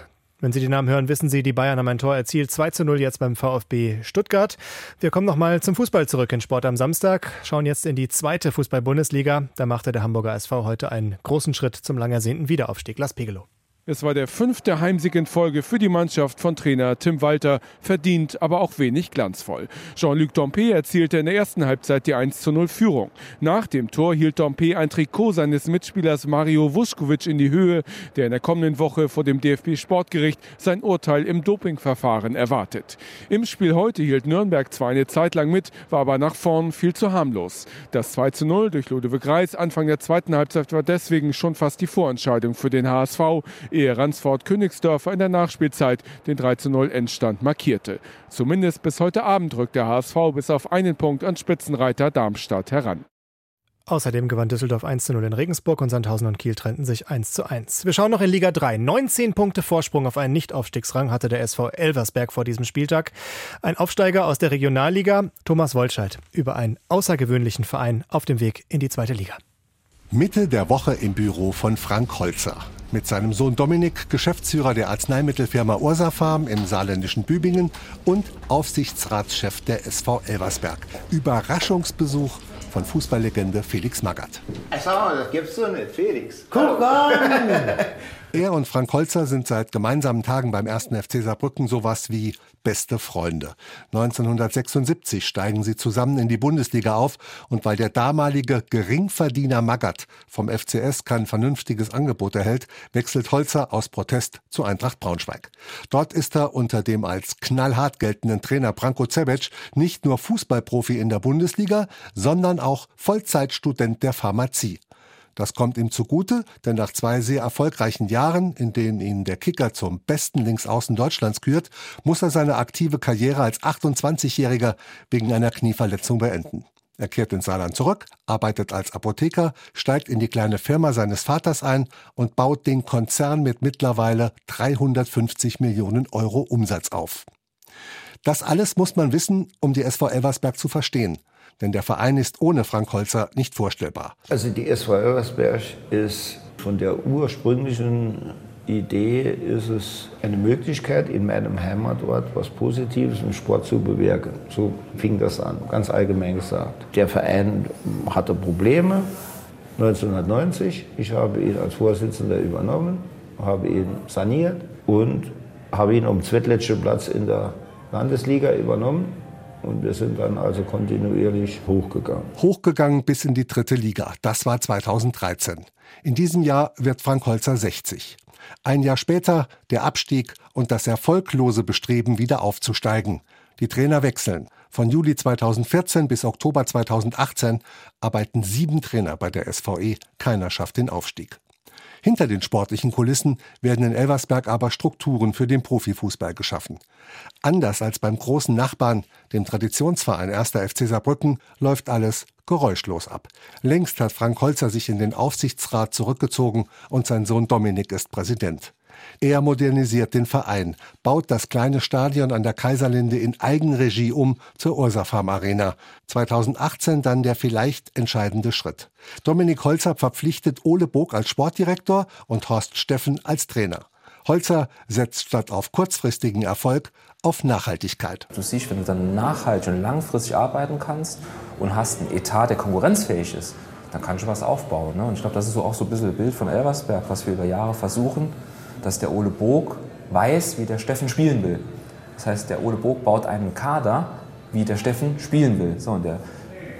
Speaker 2: wenn Sie den Namen hören, wissen Sie, die Bayern haben ein Tor erzielt. 2 zu 0 jetzt beim VfB Stuttgart. Wir kommen nochmal zum Fußball zurück in Sport am Samstag. Schauen jetzt in die zweite Fußball-Bundesliga. Da machte der Hamburger SV heute einen großen Schritt zum lang ersehnten Wiederaufstieg. Las Pegelow.
Speaker 32: Es war der fünfte Heimsieg in Folge für die Mannschaft von Trainer Tim Walter, verdient, aber auch wenig glanzvoll. Jean-Luc Dompe erzielte in der ersten Halbzeit die 1 0 Führung. Nach dem Tor hielt Dompe ein Trikot seines Mitspielers Mario Vuskovic in die Höhe, der in der kommenden Woche vor dem DFB-Sportgericht sein Urteil im Dopingverfahren erwartet. Im Spiel heute hielt Nürnberg zwar eine Zeit lang mit, war aber nach vorn viel zu harmlos. Das 2 0 durch Ludwig Reis Anfang der zweiten Halbzeit war deswegen schon fast die Vorentscheidung für den HSV ehe Ransford Königsdörfer in der Nachspielzeit den 3-0 Endstand markierte. Zumindest bis heute Abend rückt der HSV bis auf einen Punkt an Spitzenreiter Darmstadt heran.
Speaker 2: Außerdem gewann Düsseldorf 1 zu 0 in Regensburg und Sandhausen und Kiel trennten sich 1 zu 1. Wir schauen noch in Liga 3. 19 Punkte Vorsprung auf einen Nichtaufstiegsrang hatte der SV Elversberg vor diesem Spieltag. Ein Aufsteiger aus der Regionalliga, Thomas Wolscheid, über einen außergewöhnlichen Verein auf dem Weg in die zweite Liga.
Speaker 33: Mitte der Woche im Büro von Frank Holzer. Mit seinem Sohn Dominik, Geschäftsführer der Arzneimittelfirma Ursa Farm im saarländischen Bübingen und Aufsichtsratschef der SV Elversberg. Überraschungsbesuch von Fußballlegende Felix Magath.
Speaker 34: Sag mal, das gibt's doch nicht, Felix.
Speaker 33: Guck an! Er und Frank Holzer sind seit gemeinsamen Tagen beim 1. FC Saarbrücken sowas wie beste Freunde. 1976 steigen sie zusammen in die Bundesliga auf und weil der damalige Geringverdiener Magath vom FCS kein vernünftiges Angebot erhält, wechselt Holzer aus Protest zu Eintracht Braunschweig. Dort ist er unter dem als knallhart geltenden Trainer Branko Cebec nicht nur Fußballprofi in der Bundesliga, sondern auch Vollzeitstudent der Pharmazie. Das kommt ihm zugute, denn nach zwei sehr erfolgreichen Jahren, in denen ihn der Kicker zum besten Linksaußen Deutschlands kürt, muss er seine aktive Karriere als 28-Jähriger wegen einer Knieverletzung beenden. Er kehrt ins Saarland zurück, arbeitet als Apotheker, steigt in die kleine Firma seines Vaters ein und baut den Konzern mit mittlerweile 350 Millionen Euro Umsatz auf. Das alles muss man wissen, um die SV Elversberg zu verstehen denn der Verein ist ohne Frank Holzer nicht vorstellbar.
Speaker 34: Also die SV Elversberg ist von der ursprünglichen Idee ist es eine Möglichkeit, in meinem Heimatort was Positives im Sport zu bewirken. So fing das an, ganz allgemein gesagt. Der Verein hatte Probleme 1990. Ich habe ihn als Vorsitzender übernommen, habe ihn saniert und habe ihn um zweitletzten Platz in der Landesliga übernommen. Und wir sind dann also kontinuierlich hochgegangen.
Speaker 33: Hochgegangen bis in die dritte Liga. Das war 2013. In diesem Jahr wird Frank Holzer 60. Ein Jahr später der Abstieg und das erfolglose Bestreben, wieder aufzusteigen. Die Trainer wechseln. Von Juli 2014 bis Oktober 2018 arbeiten sieben Trainer bei der SVE. Keiner schafft den Aufstieg. Hinter den sportlichen Kulissen werden in Elversberg aber Strukturen für den Profifußball geschaffen. Anders als beim großen Nachbarn, dem Traditionsverein 1. FC Saarbrücken, läuft alles geräuschlos ab. Längst hat Frank Holzer sich in den Aufsichtsrat zurückgezogen und sein Sohn Dominik ist Präsident. Er modernisiert den Verein, baut das kleine Stadion an der Kaiserlinde in Eigenregie um zur Ursafam Arena. 2018 dann der vielleicht entscheidende Schritt. Dominik Holzer verpflichtet Ole Bog als Sportdirektor und Horst Steffen als Trainer. Holzer setzt statt auf kurzfristigen Erfolg auf Nachhaltigkeit.
Speaker 35: Du siehst, wenn du dann nachhaltig und langfristig arbeiten kannst und hast einen Etat, der konkurrenzfähig ist, dann kannst du was aufbauen. Ne? Und ich glaube, das ist so auch so ein bisschen ein Bild von Elversberg, was wir über Jahre versuchen dass der Ole Bog weiß, wie der Steffen spielen will. Das heißt, der Ole Bog baut einen Kader, wie der Steffen spielen will. So, und der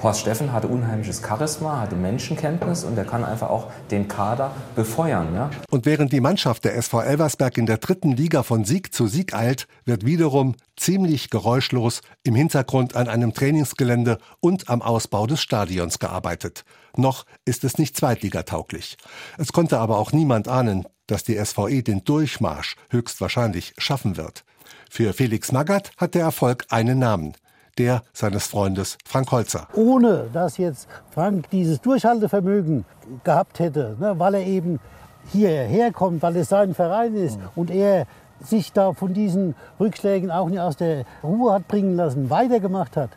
Speaker 35: Horst Steffen hatte unheimliches Charisma, hatte Menschenkenntnis und er kann einfach auch den Kader befeuern. Ja?
Speaker 33: Und während die Mannschaft der SV Elversberg in der dritten Liga von Sieg zu Sieg eilt, wird wiederum ziemlich geräuschlos im Hintergrund an einem Trainingsgelände und am Ausbau des Stadions gearbeitet. Noch ist es nicht zweitligatauglich. Es konnte aber auch niemand ahnen, dass die SVE den Durchmarsch höchstwahrscheinlich schaffen wird. Für Felix Magath hat der Erfolg einen Namen, der seines Freundes Frank Holzer.
Speaker 36: Ohne dass jetzt Frank dieses Durchhaltevermögen gehabt hätte, ne, weil er eben hierher kommt, weil es sein Verein ist mhm. und er sich da von diesen Rückschlägen auch nicht aus der Ruhe hat bringen lassen, weitergemacht hat.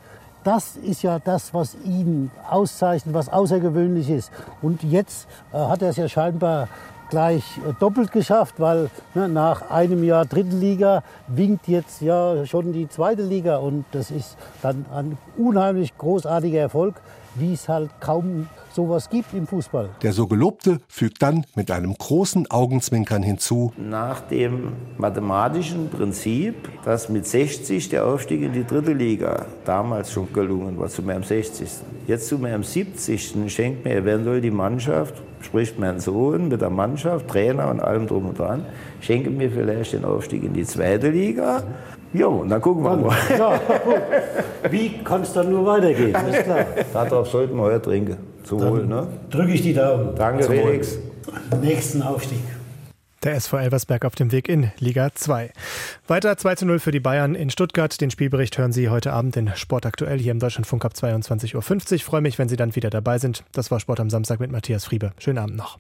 Speaker 36: Das ist ja das, was ihn auszeichnet, was außergewöhnlich ist. Und jetzt äh, hat er es ja scheinbar gleich äh, doppelt geschafft, weil ne, nach einem Jahr Liga winkt jetzt ja schon die zweite Liga und das ist dann ein unheimlich großartiger Erfolg, wie es halt kaum sowas gibt im Fußball.
Speaker 33: Der so Gelobte fügt dann mit einem großen Augenzwinkern hinzu.
Speaker 34: Nach dem mathematischen Prinzip, dass mit 60 der Aufstieg in die dritte Liga damals schon gelungen war, zu meinem 60. Jetzt zu meinem 70. schenkt mir eventuell die Mannschaft, spricht mein Sohn mit der Mannschaft, Trainer und allem drum und dran, schenke mir vielleicht den Aufstieg in die zweite Liga. Ja, und dann gucken wir mal. Ja,
Speaker 36: Wie kann es dann nur weitergehen? Ist klar.
Speaker 34: Darauf sollten wir heute trinken. Zu Wohl, ne?
Speaker 36: Drücke ich die Daumen.
Speaker 34: Danke, Felix.
Speaker 36: Nächsten Aufstieg.
Speaker 2: Der SV Elversberg auf dem Weg in Liga 2. Weiter 2 zu 0 für die Bayern in Stuttgart. Den Spielbericht hören Sie heute Abend in Sport aktuell hier im Deutschlandfunk ab 22.50 Uhr. freue mich, wenn Sie dann wieder dabei sind. Das war Sport am Samstag mit Matthias Friebe. Schönen Abend noch.